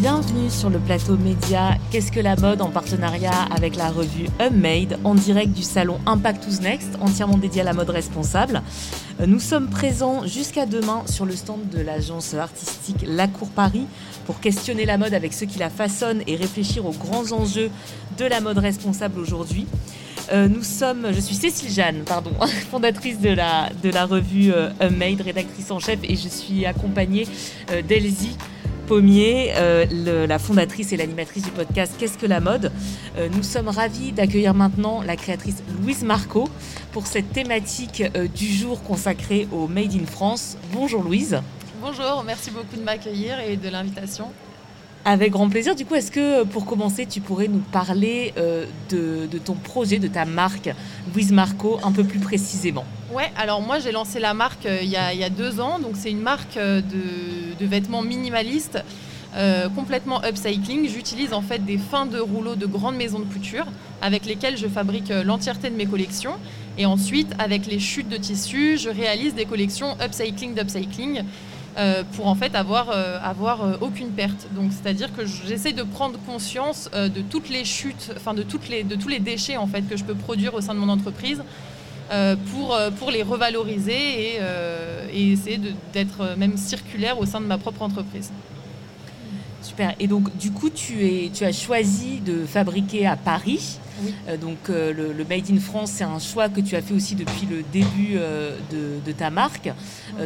Bienvenue sur le plateau média Qu'est-ce que la mode en partenariat avec la revue Unmade en direct du salon Impact Who's Next, entièrement dédié à la mode responsable. Nous sommes présents jusqu'à demain sur le stand de l'agence artistique La Cour Paris pour questionner la mode avec ceux qui la façonnent et réfléchir aux grands enjeux de la mode responsable aujourd'hui. Euh, nous sommes, je suis Cécile Jeanne, pardon, fondatrice de la, revue euh, Unmade, rédactrice en chef, et je suis accompagnée euh, d'Elsie Pommier, la fondatrice et l'animatrice du podcast Qu'est-ce que la mode Nous sommes ravis d'accueillir maintenant la créatrice Louise Marco pour cette thématique du jour consacrée au Made in France. Bonjour Louise. Bonjour, merci beaucoup de m'accueillir et de l'invitation. Avec grand plaisir. Du coup, est-ce que pour commencer, tu pourrais nous parler euh, de, ton projet, de ta marque Louise Marco un peu plus précisément? Ouais, alors moi j'ai lancé la marque euh, il, y a, deux ans. Donc c'est une marque euh, de, vêtements minimalistes. complètement upcycling. J'utilise en fait des fins de rouleaux de grandes maisons de couture avec lesquelles je fabrique l'entièreté de mes collections. Et ensuite, avec les chutes de tissus, je réalise des collections upcycling d'upcycling euh, pour en fait avoir, euh, euh, aucune perte. Donc c'est-à-dire que j'essaie de prendre conscience de toutes les chutes, enfin de, de tous les déchets en fait que je peux produire au sein de mon entreprise. Pour, pour les revaloriser et, et essayer d'être même circulaire au sein de ma propre entreprise. Super. Et donc, du coup, tu, es, tu as choisi de fabriquer à Paris. Euh, donc euh, le, Made in France, c'est un choix que tu as fait aussi depuis le début euh, de, ta marque.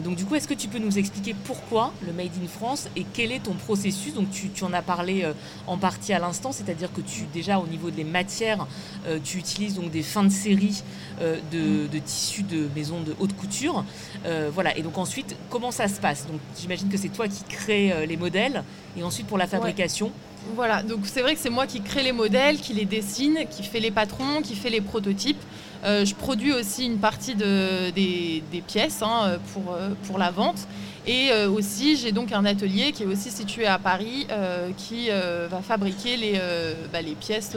donc du coup, est-ce que tu peux nous expliquer pourquoi le Made in France et quel est ton processus? Donc tu, en as parlé en partie à l'instant, c'est-à-dire que tu déjà au niveau des matières, tu utilises donc des fins de série de, de, tissus de maisons de haute couture. voilà. Et donc ensuite, comment ça se passe? Donc j'imagine que c'est toi qui crée les modèles et ensuite pour la fabrication. Voilà, donc c'est vrai que c'est moi qui crée les modèles, qui les dessine, qui fait les patrons, qui fait les prototypes. Euh, je produis aussi une partie des, pièces hein, pour, euh, pour la vente. Et euh, aussi, j'ai donc un atelier qui est aussi situé à Paris qui va fabriquer les, bah, les pièces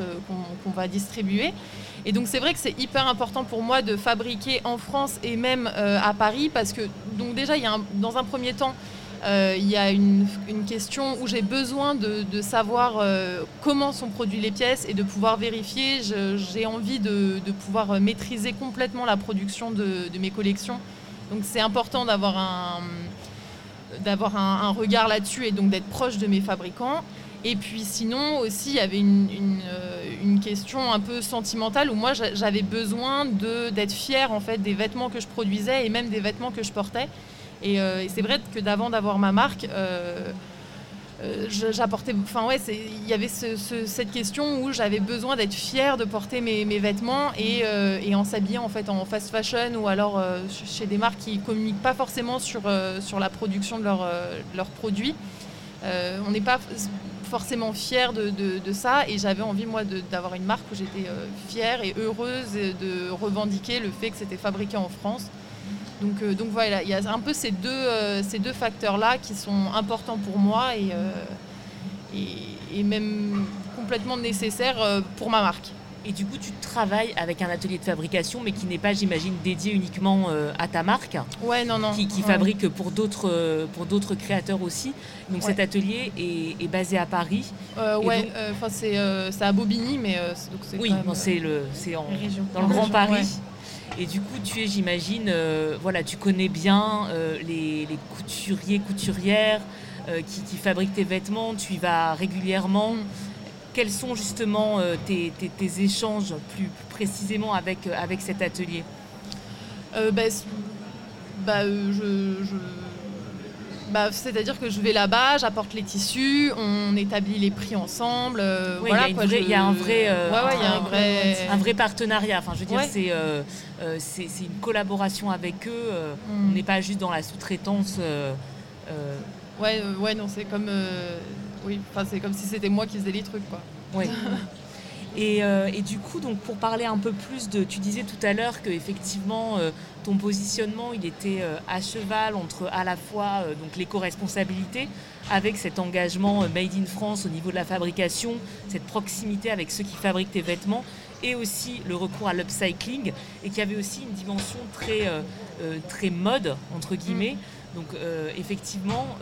qu'on va distribuer. Et donc c'est vrai que c'est hyper important pour moi de fabriquer en France et même à Paris parce que donc déjà il y a dans un premier temps il y a une, question où j'ai besoin de, savoir euh, comment sont produites les pièces et de pouvoir vérifier. J'ai envie de, pouvoir maîtriser complètement la production de, mes collections. Donc c'est important d'avoir un, d'avoir un, regard là-dessus et donc d'être proche de mes fabricants. Et puis sinon aussi, il y avait une, une, euh, question un peu sentimentale où moi j'avais besoin d'être fière en fait des vêtements que je produisais et même des vêtements que je portais. Euh, et, c'est vrai que d'avant d'avoir ma marque, euh, euh, j'apportais. Enfin, ouais, il y avait cette question où j'avais besoin d'être fière de porter mes, vêtements et, en s'habillant en fait en fast fashion ou alors chez des marques qui communiquent pas forcément sur, la production de, leurs produits. on n'est pas forcément fier de, de, ça et j'avais envie moi d'avoir une marque où j'étais fière et heureuse de revendiquer le fait que c'était fabriqué en France. Donc, euh, donc voilà, il y a un peu ces deux, euh, ces deux facteurs-là qui sont importants pour moi et, euh, et, même complètement nécessaires pour ma marque. Et du coup, tu travailles avec un atelier de fabrication, mais qui n'est pas, j'imagine, dédié uniquement à ta marque. Ouais, non, non. Qui, fabrique pour d'autres, pour d'autres créateurs aussi. Donc cet atelier est, basé à Paris. ouais, enfin c'est, à Bobigny, mais c'est oui, c'est le, c'est en, dans le Grand Paris. Et du coup, tu es, j'imagine, euh, voilà, tu connais bien euh, les, couturiers, couturières euh, qui, fabriquent tes vêtements, tu y vas régulièrement. Quels sont justement tes, échanges plus, précisément avec, avec cet atelier? Bah, bah je bah, c'est-à-dire que je vais là-bas, j'apporte les tissus, on établit les prix ensemble. il y, a un vrai, un, vrai, partenariat. Enfin, je veux dire, euh, euh, c'est une collaboration avec eux. Euh, mm. On n'est pas juste dans la sous-traitance. Ouais, ouais, non, c'est comme, oui, c'est comme si c'était moi qui faisais les trucs, quoi. Euh, et, du coup, donc pour parler un peu plus de, tu disais tout à l'heure que effectivement euh, ton positionnement il était euh, à cheval entre à la fois donc l'éco-responsabilité avec cet engagement made in France au niveau de la fabrication, cette proximité avec ceux qui fabriquent tes vêtements et aussi le recours à l'upcycling et qui avait aussi une dimension très très mode entre guillemets. Mm. Donc effectivement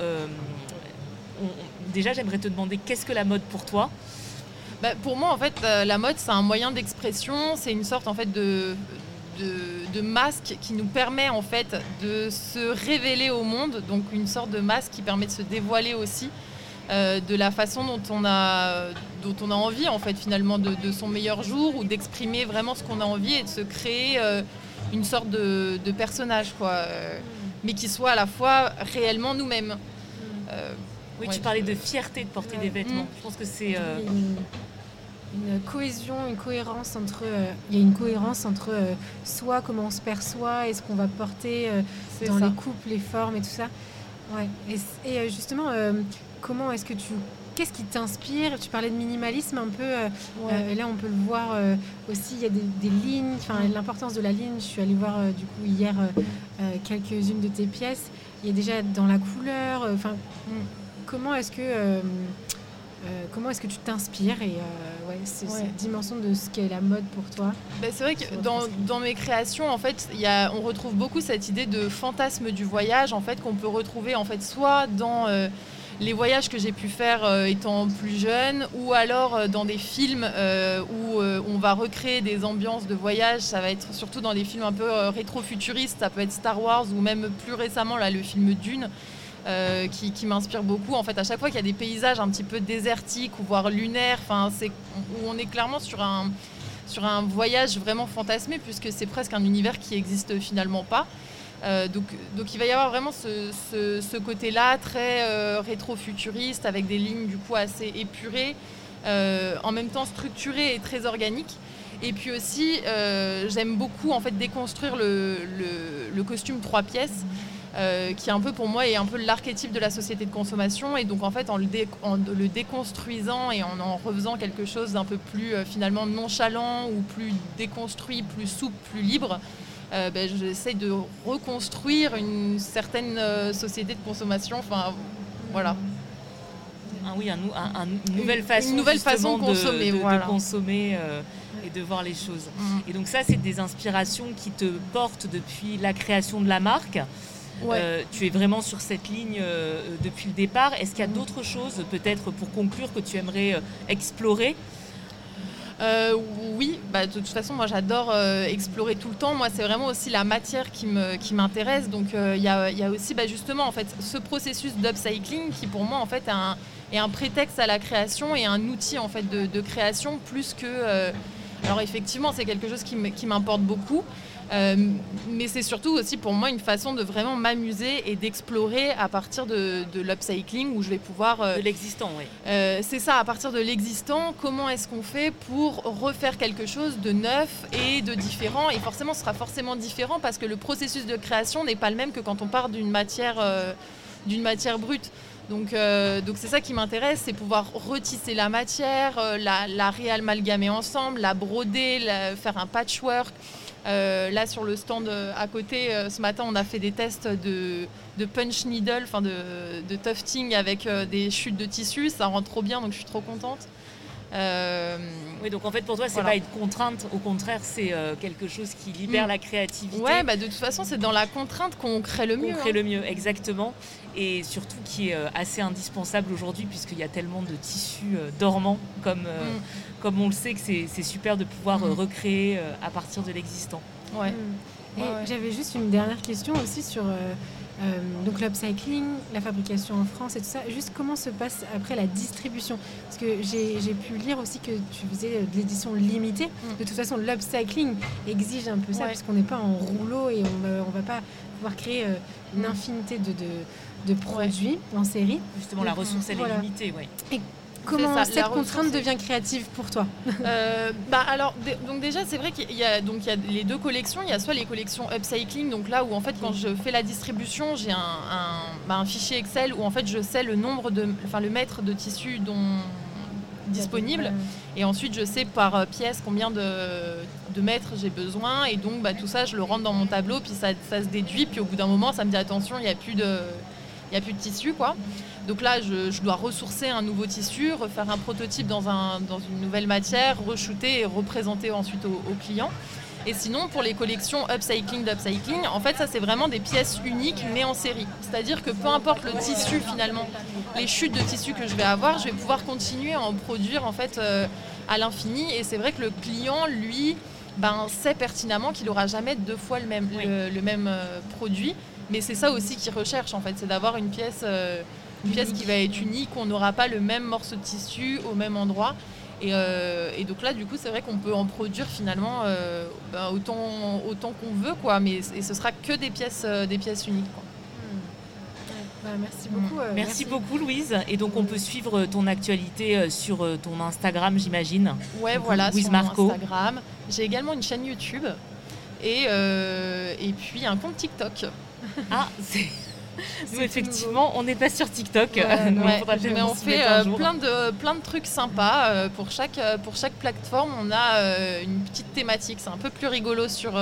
déjà, j'aimerais te demander qu'est-ce que la mode pour toi? Bah, Pour moi, en fait, euh, la mode, c'est un moyen d'expression, c'est une sorte en fait de, de, masque qui nous permet en fait de se révéler au monde, donc une sorte de masque qui permet de se dévoiler aussi. Euh, de la façon dont on a, dont on a envie en fait finalement de, son meilleur jour ou d'exprimer vraiment ce qu'on a envie et de se créer euh, une sorte de, personnage quoi, mais qui soit à la fois réellement nous-mêmes. oui, tu parlais de fierté de porter des vêtements. Mm. Je pense que c'est une cohésion, une cohérence entre. Euh, il y a une cohérence entre euh, soi, comment on se perçoit, et ce qu'on va porter euh, dans les coupes, les formes et tout ça. Ouais. Et, justement, comment est-ce que tu. Qu'est-ce qui t'inspire? Tu parlais de minimalisme un peu. là, on peut le voir aussi. Il y a des, lignes, enfin l'importance de la ligne. Je suis allée voir du coup hier quelques-unes de tes pièces. Il y a déjà dans la couleur. Enfin, mm. comment est-ce que euh, comment est-ce que tu t'inspires et euh, ouais, c'est cette dimension de ce qu'est la mode pour toi bah, C'est vrai que dans, dans, mes créations, en fait, y a, on retrouve beaucoup cette idée de fantasme du voyage, en fait, qu'on peut retrouver en fait soit dans euh, les voyages que j'ai pu faire étant plus jeune, ou alors dans des films où on va recréer des ambiances de voyage. Ça va être surtout dans des films un peu rétro-futuristes. Ça peut être Star Wars ou même plus récemment là le film Dune. Euh, qui, m'inspire beaucoup. En fait, à chaque fois qu'il y a des paysages un petit peu désertiques ou voire lunaires, enfin, c'est où on est clairement sur un sur un voyage vraiment fantasmé puisque c'est presque un univers qui existe finalement pas. Euh, donc, donc il va y avoir vraiment ce, côté-là très euh, rétro-futuriste avec des lignes du coup assez épurées, en même temps structurées et très organiques. Et puis aussi, j'aime beaucoup en fait déconstruire le costume trois pièces. Euh, qui est un peu pour moi est un peu l'archétype de la société de consommation. Et donc en fait en le, le déconstruisant et en en refaisant quelque chose d'un peu plus euh, finalement nonchalant ou plus déconstruit, plus souple, plus libre, euh, ben, j'essaie de reconstruire une certaine société de consommation. Enfin voilà. Ah oui, un, une nouvelle façon, une nouvelle façon de, consommer, de, consommer et de voir les choses. Mm. Et donc ça, c'est des inspirations qui te portent depuis la création de la marque. Euh, tu es vraiment sur cette ligne euh, depuis le départ. Est-ce qu'il y a d'autres choses, peut-être pour conclure, que tu aimerais euh, explorer? Oui, bah, de toute façon, moi j'adore explorer tout le temps. Moi, c'est vraiment aussi la matière qui m'intéresse. Qui Donc, il y, a, aussi bah, justement en fait, ce processus d'upcycling qui, pour moi, en fait, est un, est un, prétexte à la création et un outil en fait, de, de création plus que. alors, effectivement, c'est quelque chose qui m'importe beaucoup. Euh, mais c'est surtout aussi pour moi une façon de vraiment m'amuser et d'explorer à partir de, l'upcycling où je vais pouvoir... Euh, de l'existant, oui. Euh, c'est ça, à partir de l'existant, comment est-ce qu'on fait pour refaire quelque chose de neuf et de différent? Et forcément, ce sera forcément différent parce que le processus de création n'est pas le même que quand on part d'une matière, d'une matière brute. Donc, donc c'est ça qui m'intéresse, c'est pouvoir retisser la matière, la, la réamalgamer ensemble, la broder, faire un patchwork. Euh, là, sur le stand euh, à côté, euh, ce matin, on a fait des tests de, punch needle, enfin de, de, tufting avec des chutes de tissu. Ça rend trop bien, donc je suis trop contente. oui, donc en fait pour toi, c'est pas une contrainte, au contraire, c'est quelque chose qui libère mm. la créativité. Ouais, bah de toute façon, c'est dans la contrainte qu'on crée le mieux. On crée hein. le mieux, exactement. Et surtout qui est assez indispensable aujourd'hui, puisqu'il y a tellement de tissus dormants comme. Mm comme on le sait que c'est super de pouvoir euh, mm. recréer euh, à partir de l'existant. Ouais. Mm. J'avais juste une dernière question aussi sur euh, donc l'upcycling, la fabrication en France et tout ça. Juste comment se passe après la distribution? Parce que j'ai pu lire aussi que tu faisais de l'édition limitée. Mm. De toute façon, l'upcycling exige un peu ça, puisqu'on n'est pas en rouleau et on ne va pas pouvoir créer une infinité de, de, produits en série. Justement, la ressource, elle est limitée. Ouais. Comment cette contrainte devient créative pour toi euh, bah alors donc déjà c'est vrai qu'il y a donc il y a les deux collections. Il y a soit les collections upcycling donc là où en fait quand je fais la distribution j'ai un, bah, un, fichier Excel où en fait je sais le nombre de enfin le mètre de tissu dont disponible. Et ensuite je sais par euh, pièce combien de, de mètres j'ai besoin. Et donc bah, tout ça je le rentre dans mon tableau puis ça, ça se déduit. Puis au bout d'un moment ça me dit attention il n'y a plus de il y a plus de tissu quoi. Donc là, je, dois ressourcer un nouveau tissu, refaire un prototype dans, un, dans une nouvelle matière, re-shooter et représenter ensuite au, client. Et sinon, pour les collections upcycling d'upcycling, en fait, ça c'est vraiment des pièces uniques mais en série. C'est-à-dire que peu importe le tissu finalement, les chutes de tissu que je vais avoir, je vais pouvoir continuer à en produire en fait euh, à l'infini. Et c'est vrai que le client, lui, ben, sait pertinemment qu'il n'aura jamais deux fois le même, le, même euh, produit. Mais c'est ça aussi qu'il recherche en fait, c'est d'avoir une pièce, euh, une pièce qui va être unique, on n'aura pas le même morceau de tissu au même endroit. Euh, et, donc là, du coup, c'est vrai qu'on peut en produire finalement euh, ben, autant, autant qu'on veut, quoi. Mais et ce sera que des pièces, euh, des pièces uniques. Hmm. merci beaucoup. merci, beaucoup, Louise. Et donc, on peut suivre ton actualité sur ton Instagram, j'imagine. Ouais, voilà, Louise sur Marco. Instagram. J'ai également une chaîne YouTube et, et puis un compte TikTok. Ah, c'est nous, effectivement, on n'est pas sur TikTok. mais on fait euh, plein, de, plein de trucs sympas. Euh, pour, chaque, euh, pour chaque plateforme, on a une petite thématique. C'est un peu plus rigolo sur,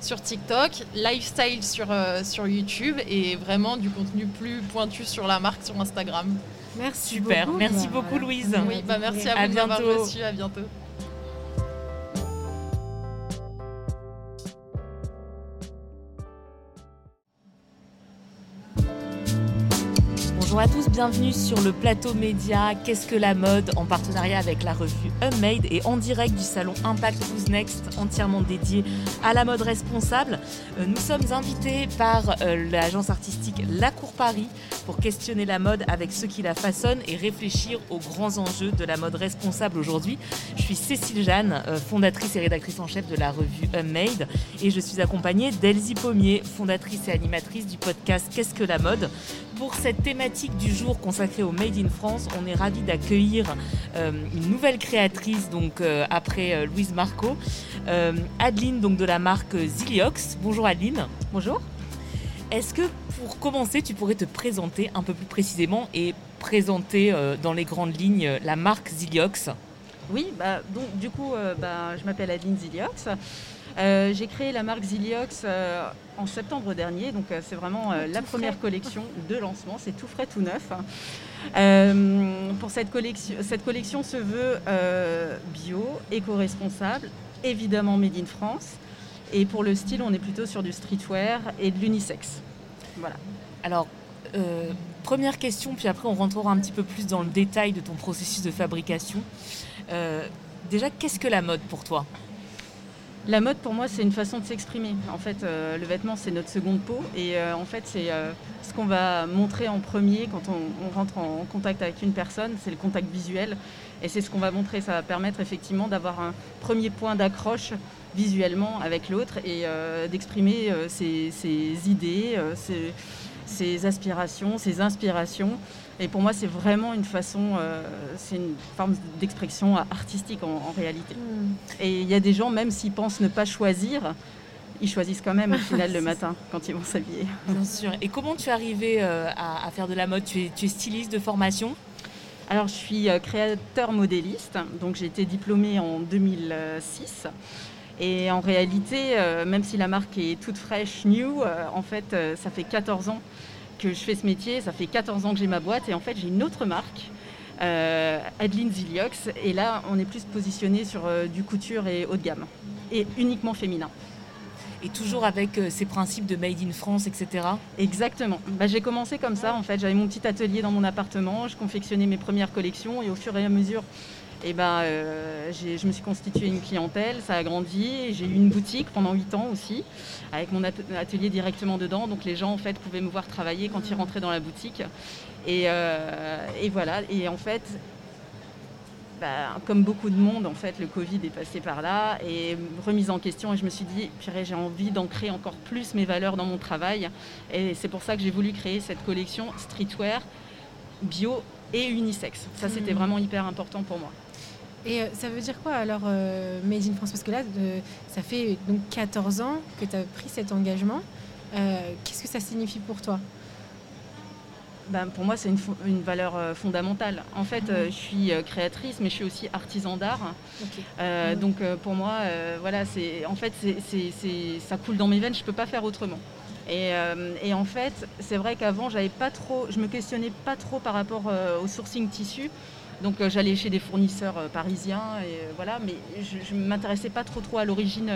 sur TikTok, lifestyle sur, sur YouTube et vraiment du contenu plus pointu sur la marque sur Instagram. Merci Super, merci beaucoup Louise. Oui, bah merci à vous de m'avoir reçu. À bientôt. Bonjour à tous, bienvenue sur le plateau média Qu'est-ce que la mode en partenariat avec la revue Unmade et en direct du salon Impact Who's Next entièrement dédié à la mode responsable. Euh, nous sommes invités par euh, l'agence artistique La Cour Paris pour questionner la mode avec ceux qui la façonnent et réfléchir aux grands enjeux de la mode responsable aujourd'hui. Je suis Cécile Jeanne, euh, fondatrice et rédactrice en chef de la revue Unmade et je suis accompagnée d'Elsie Pommier, fondatrice et animatrice du podcast Qu'est-ce que la mode pour cette thématique du jour consacrée au Made in France, on est ravi d'accueillir euh, une nouvelle créatrice donc euh, après euh, Louise Marco, Adeline donc de la marque Ziliox. Bonjour Adeline. Bonjour. Est-ce que pour commencer, tu pourrais te présenter un peu plus précisément et présenter dans les grandes lignes la marque Ziliox? Oui, bah, donc du coup, bah, je m'appelle Adeline Ziliox. Euh, j'ai créé la marque Ziliox euh, en septembre dernier, donc euh, c'est vraiment la première collection de lancement, c'est tout frais, tout neuf. pour cette collection, cette collection se veut bio, éco-responsable, évidemment made in France. Et pour le style, on est plutôt sur du streetwear et de l'unisex. Voilà. Alors, première question, puis après on rentrera un petit peu plus dans le détail de ton processus de fabrication. déjà, qu'est-ce que la mode pour toi? La mode, pour moi, c'est une façon de s'exprimer. En fait, euh, le vêtement, c'est notre seconde peau. Et euh, en fait, c'est euh, ce qu'on va montrer en premier quand on, rentre en, contact avec une personne. C'est le contact visuel. Et c'est ce qu'on va montrer. Ça va permettre effectivement d'avoir un premier point d'accroche visuellement avec l'autre et d'exprimer ses, idées, ses, aspirations, ses inspirations. Et pour moi, c'est vraiment une façon, euh, c'est une forme d'expression artistique en, réalité. Hmm. Et il y a des gens, même s'ils pensent ne pas choisir, ils choisissent quand même au final le matin quand ils vont s'habiller. Bien sûr. Et comment tu es arrivé euh, à, faire de la mode? Tu es, tu es, styliste de formation? Alors, je suis euh, créateur modéliste, donc j'ai été diplômée en 2006. Et en réalité, même si la marque est toute fraîche, new, en fait, ça fait 14 ans que je fais ce métier. Ça fait 14 ans que j'ai ma boîte et en fait j'ai une autre marque, euh, Adeline Ziliox. Et là, on est plus positionné sur euh, du couture et haut de gamme et uniquement féminin. Et toujours avec euh, ces principes de Made in France, etc. Exactement. Bah, j'ai commencé comme ça, en fait. J'avais mon petit atelier dans mon appartement, je confectionnais mes premières collections et au fur et à mesure, et ben, euh, je me suis constitué une clientèle, ça a grandi. J'ai eu une boutique pendant 8 ans aussi, avec mon atelier directement dedans. Donc les gens en fait pouvaient me voir travailler quand ils rentraient dans la boutique. Et, euh, voilà. Et en fait, bah, comme beaucoup de monde, en fait, le Covid est passé par là et remise en question. Et je me suis dit, j'ai envie d'ancrer encore plus mes valeurs dans mon travail. Et c'est pour ça que j'ai voulu créer cette collection streetwear bio et unisex. Ça, c'était mmh. vraiment hyper important pour moi. Et euh, ça veut dire quoi alors euh, Made in France? Parce que là, ça fait donc 14 ans que tu as pris cet engagement. Euh, qu'est-ce que ça signifie pour toi? Ben, pour moi, c'est une, valeur fondamentale. En fait, je suis créatrice, mais je suis aussi artisan d'art. Mhm. Donc, pour moi, voilà, c'est en fait, c'est, ça coule dans mes veines. Je ne peux pas faire autrement. Et, et en fait, c'est vrai qu'avant, j'avais pas trop, je me questionnais pas trop par rapport au sourcing tissu Donc j'allais chez des fournisseurs parisiens et voilà, mais je ne m'intéressais pas trop trop à l'origine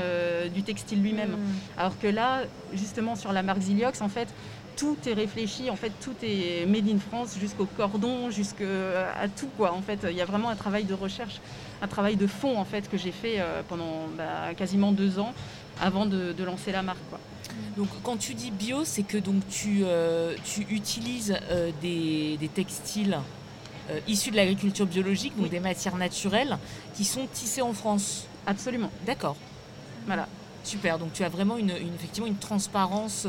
du textile lui-même. Mm. Alors que là, justement sur la marque Ziliox, en fait, tout est réfléchi, en fait, tout est made in France jusqu'au cordon, jusqu'à tout quoi. En fait, il y a vraiment un travail de recherche, un travail de fond en fait que j'ai fait pendant bah, quasiment deux ans avant de, lancer la marque. Quoi. Donc quand tu dis bio, c'est que donc tu, euh, tu utilises euh, des, textiles euh, issus de l'agriculture biologique, donc des matières naturelles, qui sont tissées en France. Absolument. D'accord. Voilà. Super. Donc tu as vraiment une, effectivement une transparence.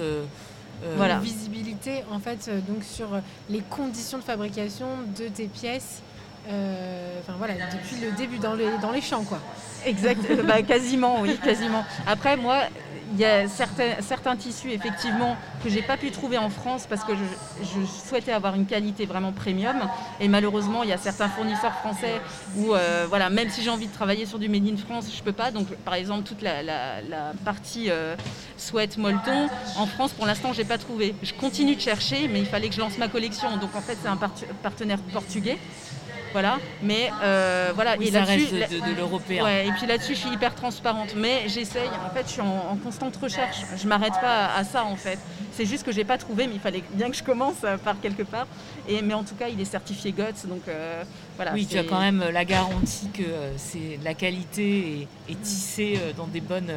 voilà. Une visibilité en fait donc sur les conditions de fabrication de tes pièces. Enfin voilà, depuis le début dans les, dans les champs quoi. Exact, bah, quasiment, oui, quasiment. Après, moi, il y a certains, certains tissus, effectivement, que j'ai pas pu trouver en France parce que je, souhaitais avoir une qualité vraiment premium. Et malheureusement, il y a certains fournisseurs français où, euh, voilà, même si j'ai envie de travailler sur du Made in France, je peux pas. Donc, par exemple, toute la, partie euh, sweat molleton, en France, pour l'instant, j'ai pas trouvé. Je continue de chercher, mais il fallait que je lance ma collection. Donc, en fait, c'est un partenaire portugais. Voilà, mais euh, voilà. et ça reste de, l'européen. Ouais, et puis là-dessus, je suis hyper transparente, mais j'essaye. En fait, je suis en, constante recherche. Je m'arrête pas à, ça, en fait. C'est juste que j'ai pas trouvé, mais il fallait bien que je commence euh, par quelque part. Et mais en tout cas, il est certifié GOTS, donc euh, voilà. Oui, tu as quand même la garantie que c'est la qualité est, tissée dans des bonnes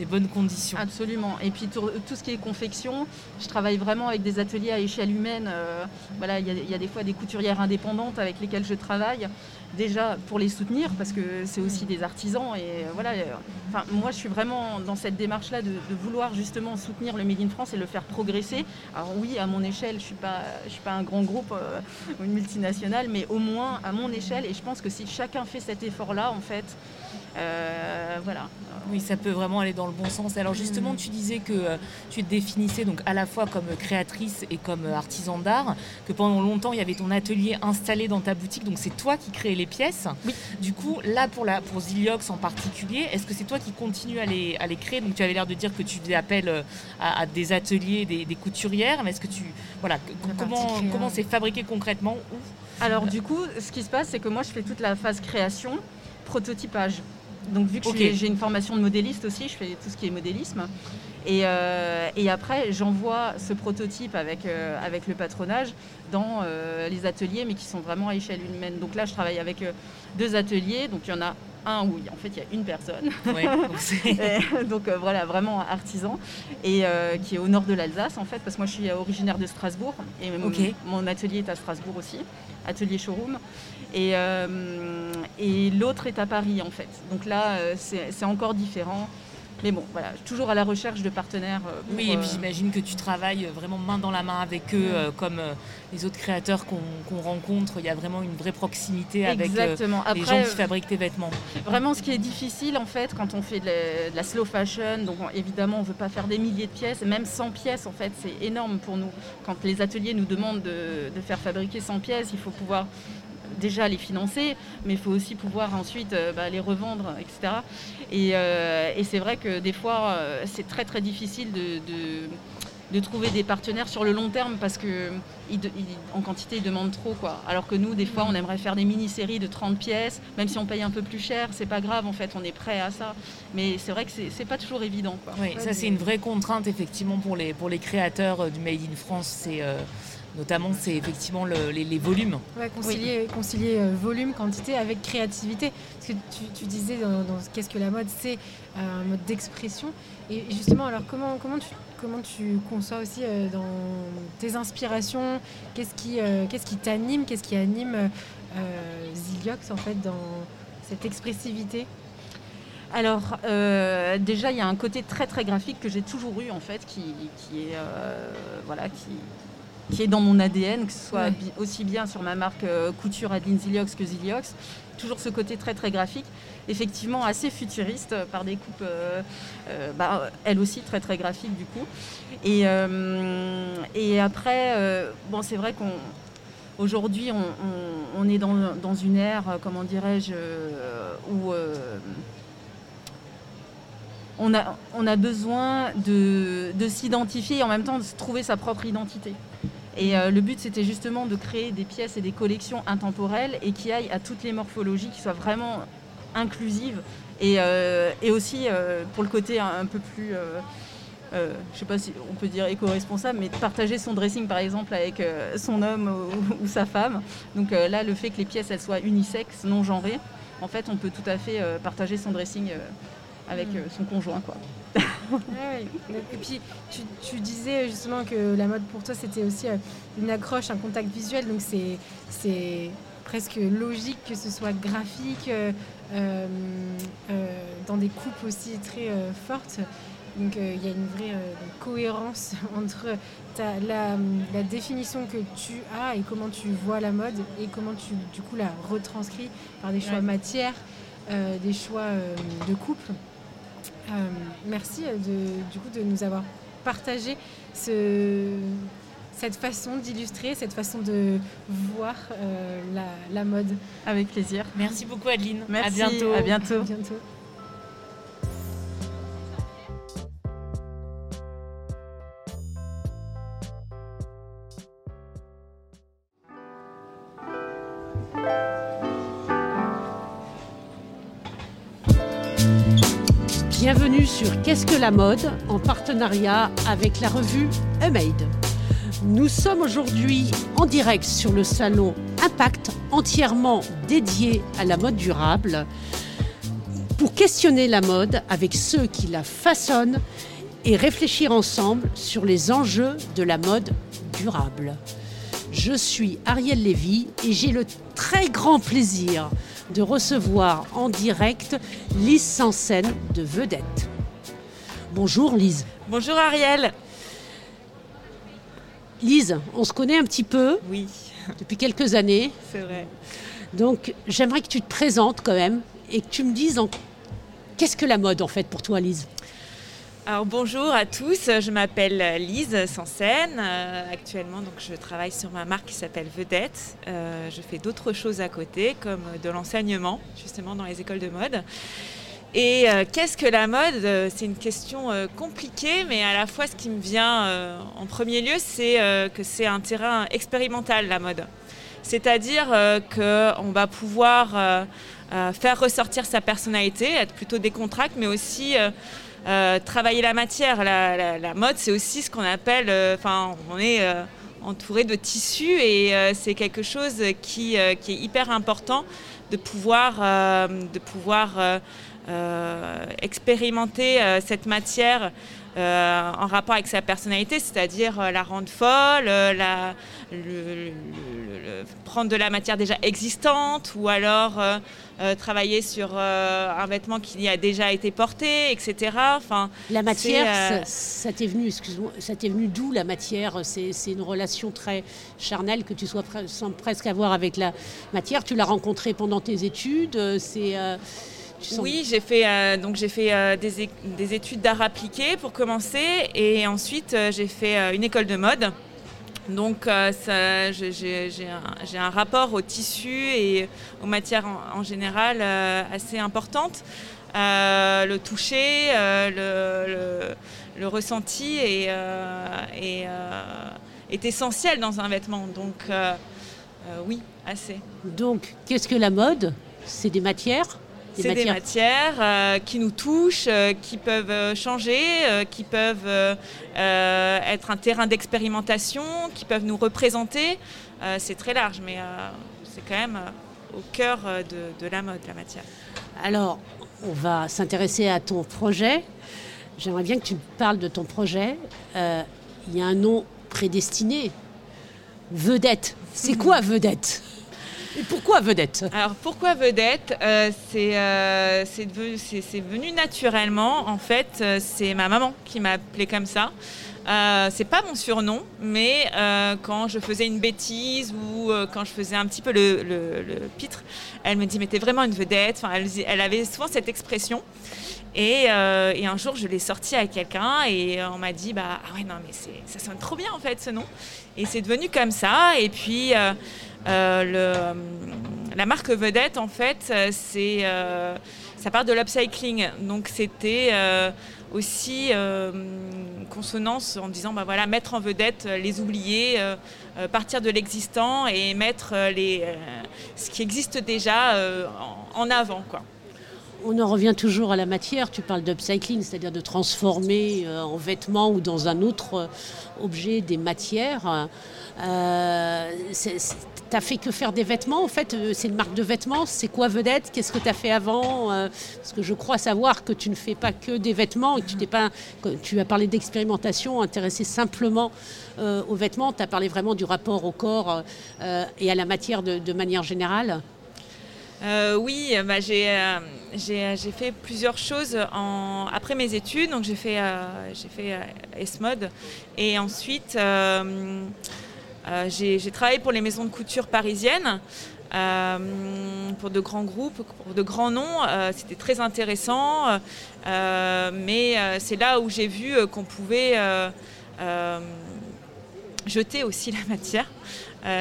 des bonnes conditions. Absolument. Et puis tout, ce qui est confection, je travaille vraiment avec des ateliers à échelle humaine. voilà, il y, y, a des fois des couturières indépendantes avec lesquelles je travaille déjà pour les soutenir parce que c'est aussi des artisans et euh, voilà. Euh, enfin, moi, je suis vraiment dans cette démarche-là de, vouloir justement soutenir le Made in France et le faire progresser. Alors oui, à mon échelle, je suis pas, je suis pas un grand groupe euh, ou une multinationale, mais au moins à mon échelle. Et je pense que si chacun fait cet effort-là, en fait, voilà. Oui, ça peut vraiment aller dans le bon sens. Alors justement, tu disais que tu te définissais donc à la fois comme créatrice et comme artisan d'art, que pendant longtemps il y avait ton atelier installé dans ta boutique, donc c'est toi qui crée les pièces. Oui. Du coup, là, pour, la, pour Ziliox en particulier, est-ce que c'est toi qui continues à les, à les créer? Donc, tu avais l'air de dire que tu faisais appel euh, à, des ateliers, des, couturières. Mais est-ce que tu. Voilà, comment, comment c'est fabriqué concrètement Alors, du coup, ce qui se passe, c'est que moi, je fais toute la phase création, prototypage. Donc vu que j'ai une formation de modéliste aussi, je fais tout ce qui est modélisme. Et, euh, et après, j'envoie ce prototype avec, euh, avec le patronage dans euh, les ateliers, mais qui sont vraiment à échelle humaine. Donc là, je travaille avec deux ateliers. Donc il y en a un où en fait il y a une personne. donc voilà, vraiment artisan. Et qui est au nord de l'Alsace en fait, parce que moi je suis originaire de Strasbourg. Et mon atelier est à Strasbourg aussi, atelier showroom. Et, et l'autre est à Paris en fait. Donc là, c'est encore différent. Mais bon, voilà, toujours à la recherche de partenaires. Euh, oui, et puis euh, j'imagine que tu travailles vraiment main dans la main avec eux, euh, comme les autres créateurs qu'on rencontre. Il y a vraiment une vraie proximité avec les gens qui fabriquent tes vêtements. Vraiment, ce qui est difficile, en fait, quand on fait de la, slow fashion, donc évidemment, on ne veut pas faire des milliers de pièces, même 100 pièces, en fait, c'est énorme pour nous. Quand les ateliers nous demandent de, de faire fabriquer 100 pièces, il faut pouvoir déjà les financer, mais il faut aussi pouvoir ensuite euh, bah, les revendre, etc. Euh, et, c'est vrai que des fois, euh, c'est très très difficile de, trouver des partenaires sur le long terme parce que en quantité, ils demandent trop. Quoi. Alors que nous, des fois, on aimerait faire des mini-séries de 30 pièces, même si on paye un peu plus cher, c'est pas grave, en fait, on est prêt à ça. Mais c'est vrai que c'est pas toujours évident. Quoi. Oui, ça, c'est une vraie contrainte, effectivement, pour les, pour les créateurs du Made in France. C'est Notamment, c'est effectivement les, volumes. concilier, concilier euh, volume, quantité avec créativité. Parce que tu, disais dans, Qu'est-ce que la mode C'est euh, un mode d'expression. Et justement, alors comment, comment, tu, comment tu conçois aussi euh, dans tes inspirations? Qu'est-ce qui qu'est-ce qui t'anime? Qu'est-ce qui anime Ziliox en fait dans cette expressivité? Alors déjà il y a un côté très très graphique que j'ai toujours eu en fait qui, qui est voilà qui, qui est dans mon ADN, que ce soit aussi bien sur ma marque euh, couture Adeline Ziliox que Ziliox. Toujours ce côté très très graphique, effectivement assez futuriste euh, par des coupes, euh, bah, elle aussi très très graphique du coup. Et, et après, bon c'est vrai qu'on aujourd'hui on, est dans, une ère, comment dirais-je, où on a, on a besoin de, de s'identifier et en même temps de trouver sa propre identité. Et euh, le but, c'était justement de créer des pièces et des collections intemporelles et qui aillent à toutes les morphologies, qui soient vraiment inclusives. Et, euh, aussi, euh, pour le côté un, peu plus, je ne sais pas si on peut dire éco-responsable, mais de partager son dressing, par exemple, avec son homme ou, sa femme. Donc là, le fait que les pièces, elles soient unisexes, non genrées, en fait, on peut tout à fait partager son dressing avec mm. son conjoint. Quoi. Et puis, tu, disais justement que la mode pour toi, c'était aussi euh, une accroche, un contact visuel. Donc, c'est presque logique que ce soit graphique, euh, euh, dans des coupes aussi très fortes. Donc, il y a une vraie cohérence entre la, définition que tu as et comment tu vois la mode et comment tu, du coup, la retranscris par des choix matières, des choix de coupe. Euh, merci euh, de, du coup, de nous avoir partagé cette façon d'illustrer, cette façon de voir euh, la, mode. Avec plaisir. Merci beaucoup Adeline. Merci. À bientôt. À bientôt. À bientôt. Bienvenue sur Qu'est-ce que la mode en partenariat avec la revue Made. Nous sommes aujourd'hui en direct sur le salon Impact entièrement dédié à la mode durable pour questionner la mode avec ceux qui la façonnent et réfléchir ensemble sur les enjeux de la mode durable. Je suis Ariel Lévy et j'ai le très grand plaisir de recevoir en direct Lise Sansen de Vedette. Bonjour Lise. Bonjour Ariel. Lise, on se connaît un petit peu. Oui. Depuis quelques années. C'est vrai. Donc j'aimerais que tu te présentes quand même et que tu me dises qu'est-ce que la mode en fait pour toi Lise? Bonjour à tous, je m'appelle Lise Sansen. Euh, actuellement, donc, je travaille sur ma marque qui s'appelle Vedette. Euh, je fais d'autres choses à côté, comme de l'enseignement, justement dans les écoles de mode. Et euh, qu'est-ce que la mode? C'est une question compliquée, mais à la fois ce qui me vient en premier lieu, c'est que c'est un terrain expérimental, la mode. C'est-à-dire qu'on va pouvoir faire ressortir sa personnalité, être plutôt décontracté, mais aussi travailler la matière. La, mode, c'est aussi ce qu'on appelle, euh, enfin, on est euh, entouré de tissus et c'est quelque chose qui, qui, est hyper important de pouvoir, de pouvoir expérimenter cette matière euh, en rapport avec sa personnalité, c'est-à-dire euh, la rendre folle, euh, la, prendre de la matière déjà existante ou alors travailler sur un vêtement qui a déjà été porté, etc. Enfin, la matière, ça, t'est venu, excuse-moi, ça t'est venu d'où la matière? C'est, une relation très charnelle que tu sois sans presque avoir avec la matière. Tu l'as rencontrée pendant tes études. C'est oui, j'ai fait, euh, donc j'ai fait euh, des, études d'art appliqué pour commencer et ensuite euh, j'ai fait une école de mode. Donc j'ai un, rapport au tissu et aux matières en, général assez importante. le toucher, le, ressenti est, est, essentiel dans un vêtement. Donc oui, assez. Donc qu'est-ce que la mode? C'est des matières? C'est des matières euh, qui nous touchent, euh, qui peuvent euh, changer, qui peuvent être un terrain d'expérimentation, qui peuvent nous représenter. c'est très large, mais c'est quand même au cœur de, de, la mode, la matière. Alors, on va s'intéresser à ton projet. J'aimerais bien que tu parles de ton projet. Il y a un nom prédestiné. Vedette. C'est quoi vedette? Et pourquoi vedette? Alors pourquoi vedette? Euh, euh, C'est venu, naturellement. En fait, euh, c'est ma maman qui m'a appelé comme ça. c'est pas mon surnom, mais quand je faisais une bêtise ou quand je faisais un petit peu le, pitre, elle me dit mais t'es vraiment une vedette. Enfin, elle, avait souvent cette expression. Et, un jour, je l'ai sorti à quelqu'un et on m'a dit bah ah ouais non mais ça sonne trop bien en fait ce nom. Et c'est devenu comme ça. Et puis le, la marque vedette, en fait, c'est ça part de l'upcycling. Donc c'était aussi consonance en disant bah voilà mettre en vedette les oubliés, partir de l'existant et mettre les ce qui existe déjà en, avant quoi. On en revient toujours à la matière. Tu parles d'upcycling, c'est-à-dire de transformer euh, en vêtements ou dans un autre euh, objet des matières. Euh, T'as fait que faire des vêtements En fait, euh, c'est une marque de vêtements. C'est quoi Vedette? Qu'est-ce que tu as fait avant Parce que je crois savoir que tu ne fais pas que des vêtements et que tu t'es pas. Tu as parlé d'expérimentation, intéressé simplement aux vêtements. Tu as parlé vraiment du rapport au corps et à la matière de manière générale. Euh, oui, bah, euh, j'ai, fait plusieurs choses après mes études. Donc j'ai fait, euh, j'ai fait. Et ensuite, j'ai, travaillé pour les maisons de couture parisiennes. pour de grands groupes, pour de grands noms, c'était très intéressant, mais c'est là où j'ai vu qu'on pouvait jeter aussi la matière.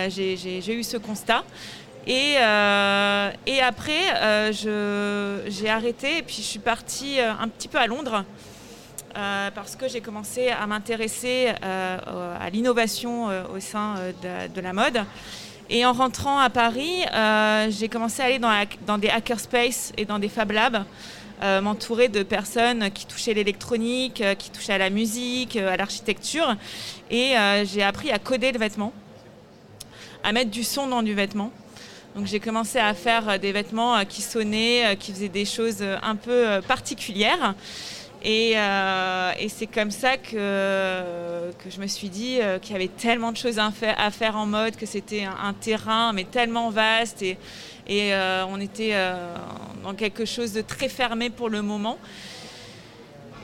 j'ai eu ce constat. Euh, et, après, euh, j'ai arrêté et puis je suis partie euh, un petit peu à Londres parce que j'ai commencé à m'intéresser à l'innovation au sein de, la mode. Et en rentrant à Paris, j'ai commencé à aller dans, dans, des hackerspaces et dans des Fab Labs, m'entourer de personnes qui touchaient l'électronique, qui touchaient à la musique, à l'architecture. Et j'ai appris à coder le vêtement, à mettre du son dans du vêtement. Donc j'ai commencé à faire euh, des vêtements euh, qui sonnaient, euh, qui faisaient des choses un peu particulières. Et, c'est comme ça que, je me suis dit qu'il y avait tellement de choses à faire, en mode, que c'était un, terrain mais tellement vaste et, et on était dans quelque chose de très fermé pour le moment.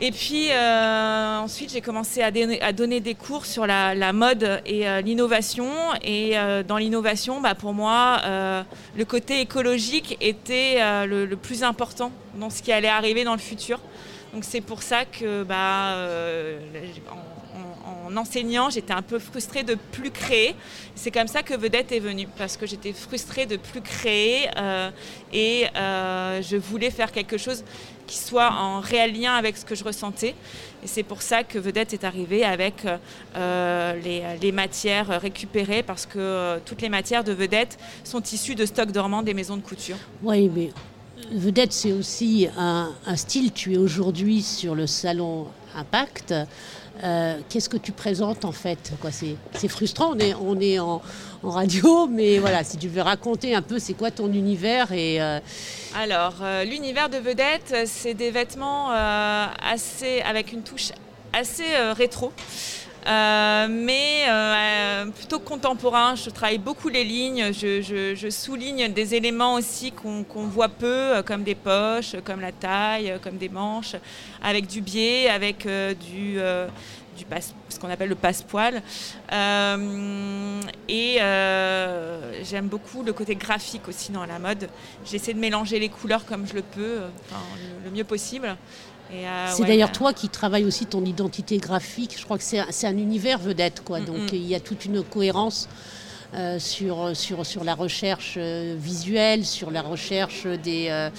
Et puis euh, ensuite, j'ai commencé à, donner des cours sur la, mode et euh, l'innovation. Et euh, dans l'innovation, bah, pour moi, le côté écologique était le, plus important dans ce qui allait arriver dans le futur. Donc c'est pour ça que bah, en, enseignant, j'étais un peu frustrée de plus créer. C'est comme ça que Vedette est venue, parce que j'étais frustrée de plus créer et je voulais faire quelque chose qui soit en réel lien avec ce que je ressentais. Et c'est pour ça que Vedette est arrivé avec euh, les, matières récupérées, parce que euh, toutes les matières de Vedette sont issues de stocks dormants des maisons de couture. Oui, mais Vedette, c'est aussi un, style. Tu es aujourd'hui sur le salon Impact. Euh, qu'est-ce que tu présentes en fait? C'est frustrant, on est, on est en, radio, mais voilà, si tu veux raconter un peu, c'est quoi ton univers et, euh, Alors, euh, l'univers de Vedette, c'est des vêtements assez, avec une touche assez rétro. Mais plutôt contemporain. Je travaille beaucoup les lignes, je, souligne des éléments aussi qu'on voit peu, comme des poches, comme la taille, comme des manches, avec du biais, avec du, du ce qu'on appelle le passe-poil. Euh, et euh, j'aime beaucoup le côté graphique aussi dans la mode. J'essaie de mélanger les couleurs comme je le peux, euh, le, mieux possible. C'est d'ailleurs toi qui travailles aussi ton identité graphique. Je crois que c'est un, univers vedette, quoi. Mm, Donc mm. il y a toute une cohérence. sur, sur, sur la recherche visuelle, sur la recherche des,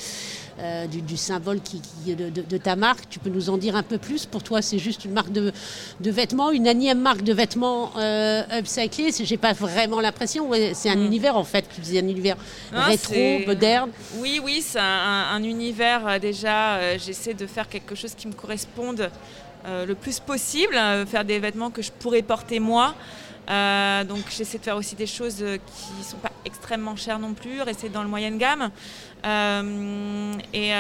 euh, du, symbole qui, de, ta marque. Tu peux nous en dire un peu plus? Pour toi, c'est juste une marque de, vêtements, une énième marque de vêtements euh, upcyclés J'ai pas vraiment l'impression. c'est un hmm. univers en fait. Tu disais un univers rétro, moderne. Oui, oui, c'est un, univers euh, déjà. Euh, j'essaie de faire quelque chose qui me corresponde le plus possible, faire des vêtements que je pourrais porter moi. Euh, donc j'essaie de faire aussi des choses qui ne sont pas extrêmement chères non plus, rester dans le moyenne gamme. Euh, et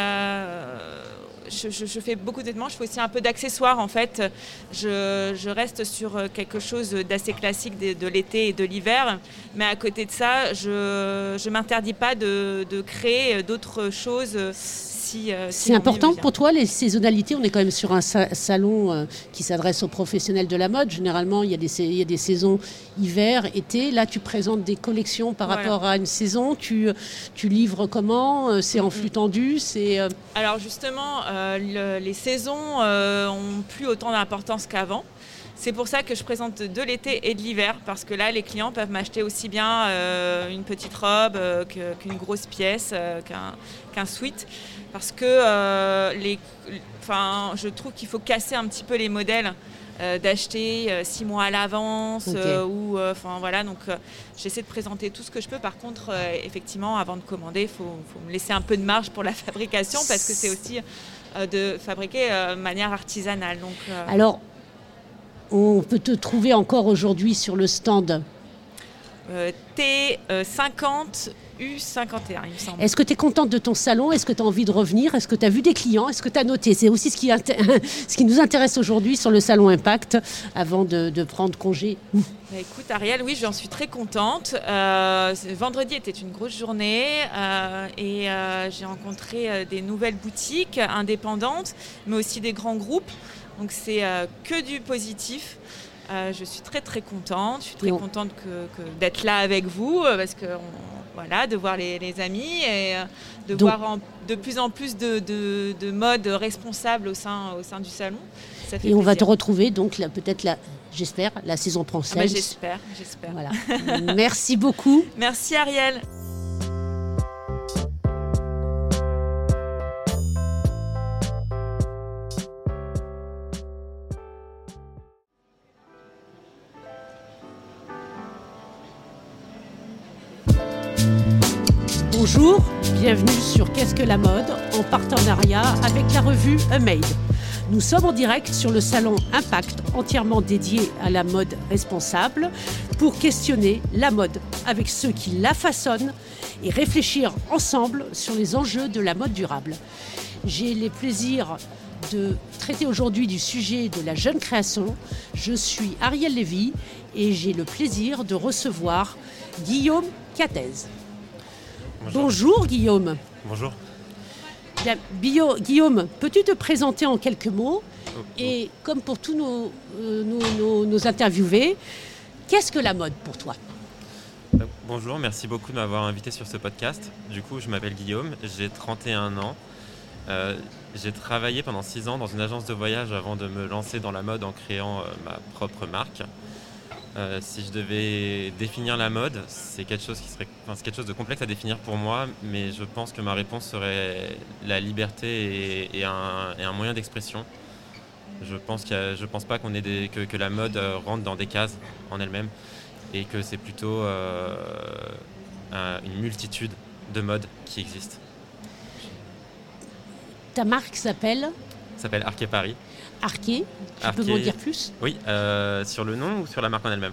je, fais beaucoup de vêtements, je fais aussi un peu d'accessoires en fait. Je, reste sur quelque chose d'assez classique de, l'été et de l'hiver, mais à côté de ça, je ne m'interdis pas de créer d'autres choses euh, c'est important pour toi les saisonnalités On est quand même sur un salon euh, qui s'adresse aux professionnels de la mode. Généralement, il y, a des, des saisons hiver, été. Là, tu présentes des collections par rapport à une saison. Tu, tu livres comment euh, C'est en flux tendu C'est Alors justement, les saisons ont plus autant d'importance qu'avant. C'est pour ça que je présente de l'été et de l'hiver, parce que là, les clients peuvent m'acheter aussi bien euh, une petite robe euh, qu'une grosse pièce, euh, qu'un suite, parce que les, je trouve qu'il faut casser un petit peu les modèles. d'acheter six mois à l'avance ou enfin voilà. Donc j'essaie de présenter tout ce que je peux. Par contre effectivement avant de commander il faut, faut, me laisser un peu de marge pour la fabrication parce que c'est aussi de fabriquer de manière artisanale. Donc alors on peut te trouver encore aujourd'hui sur le stand euh, T50 U51, il me semble. Est-ce que tu es contente de ton salon? Est-ce que tu as envie de revenir? Est-ce que tu as vu des clients? Est-ce que tu as noté? C'est aussi ce qui, ce qui, nous intéresse aujourd'hui sur le salon Impact avant de, prendre congé. Bah, écoute, Ariel, oui, j'en suis très contente. Euh, vendredi était une grosse journée euh, et j'ai rencontré des nouvelles boutiques indépendantes, mais aussi des grands groupes. Donc c'est euh, que du positif. Euh, je suis très très contente. Je suis très contente d'être là avec vous euh, parce que voilà, de voir les, amis et de voir de plus en plus de, de, modes responsables au sein, au sein du salon. et on va te retrouver donc peut-être la, j'espère, la saison prochaine. Ah bah, j'espère, j'espère. Voilà. Merci beaucoup. Merci Ariel. Bienvenue sur Qu'est-ce que la mode en partenariat avec la revue A Made. Nous sommes en direct sur le salon Impact entièrement dédié à la mode responsable pour questionner la mode avec ceux qui la façonnent et réfléchir ensemble sur les enjeux de la mode durable. J'ai les plaisirs de traiter aujourd'hui du sujet de la jeune création. Je suis Ariel Lévy et j'ai le plaisir de recevoir Guillaume Catez. Bonjour. Guillaume. Bonjour. Guillaume, peux-tu te présenter en quelques mots oh, oh. Et comme pour tous nos, euh, nos, interviewés, qu'est-ce que la mode pour toi? Euh, Bonjour, merci beaucoup de m'avoir invité sur ce podcast. Du coup, je m'appelle Guillaume, j'ai 31 ans. Euh, j'ai travaillé pendant 6 ans dans une agence de voyage avant de me lancer dans la mode en créant ma propre marque. Euh, si je devais définir la mode, c'est quelque chose qui serait, quelque chose de complexe à définir pour moi, mais je pense que ma réponse serait la liberté et, un, moyen d'expression. Je pense je pense pas qu'on ait que, la mode euh, rentre dans des cases en elle-même et que c'est plutôt euh, une multitude de modes qui existent. Ta marque s'appelle S'appelle Arquet Paris. Arquet. Tu peux m'en dire plus Oui, euh, sur le nom ou sur la marque en elle-même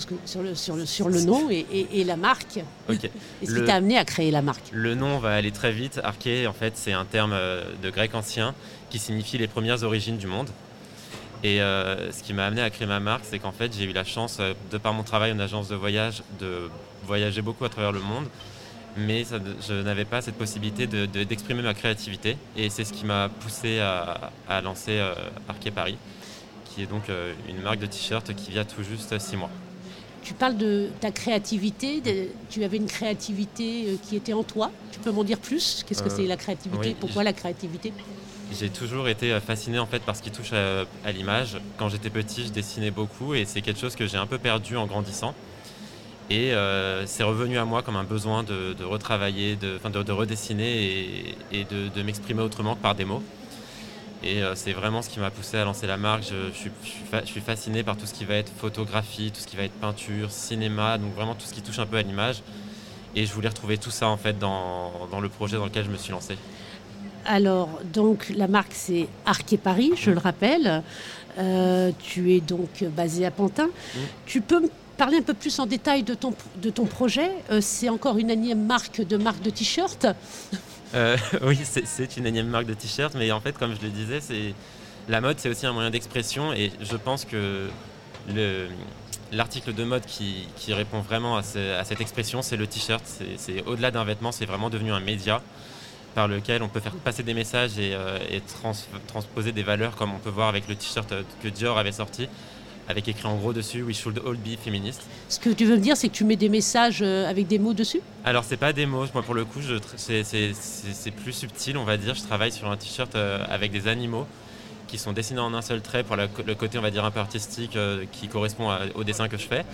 sur, le, sur, le, sur le nom et, la marque. Ok. Et ce qui t'a amené à créer la marque? Le nom va aller très vite. Arché, en fait, c'est un terme euh, de grec ancien qui signifie les premières origines du monde. Et euh, ce qui m'a amené à créer ma marque, c'est qu'en fait, j'ai eu la chance, de par mon travail en agence de voyage, de voyager beaucoup à travers le monde mais je n'avais pas cette possibilité d'exprimer ma créativité. Et c'est ce qui m'a poussé à, lancer euh, Arquet Paris, qui est donc euh, une marque de t-shirt qui vient tout juste six mois. Tu parles de ta créativité, tu avais une créativité euh, qui était en toi. Tu peux m'en dire plus? Qu'est-ce que c'est la créativité? Pourquoi la créativité? J'ai toujours été fasciné en fait par ce qui touche à, à l'image. Quand j'étais petit, je dessinais beaucoup et c'est quelque chose que j'ai un peu perdu en grandissant. Et euh, c'est revenu à moi comme un besoin de, retravailler, de, de, redessiner et, de, m'exprimer autrement que par des mots. Et euh, c'est vraiment ce qui m'a poussé à lancer la marque. Je, suis, fasciné par tout ce qui va être photographie, tout ce qui va être peinture, cinéma, donc vraiment tout ce qui touche un peu à l'image. Et je voulais retrouver tout ça en fait dans, le projet dans lequel je me suis lancé. Alors, donc la marque c'est Arquet Paris, je le rappelle. Euh, tu es donc basé à Pantin. Tu peux me parler un peu plus en détail de ton, projet. Euh, c'est encore une énième marque de marque de t-shirt euh, Oui, c'est une énième marque de t-shirt, mais en fait, comme je le disais, c'est la mode, c'est aussi un moyen d'expression, et je pense que l'article de mode qui, qui, répond vraiment à, cette expression, c'est le t-shirt. C'est au-delà d'un vêtement, c'est vraiment devenu un média par lequel on peut faire passer des messages et, euh, transposer des valeurs, comme on peut voir avec le t-shirt que Dior avait sorti avec écrit en gros dessus We should all be feminist. Ce que tu veux me dire, c'est que tu mets des messages euh, avec des mots dessus? Alors, c'est pas des mots. Moi, pour le coup, c'est plus subtil, on va dire. Je travaille sur un t-shirt euh, avec des animaux qui sont dessinés en un seul trait pour le côté, on va dire, un peu artistique qui correspond au dessin que je fais.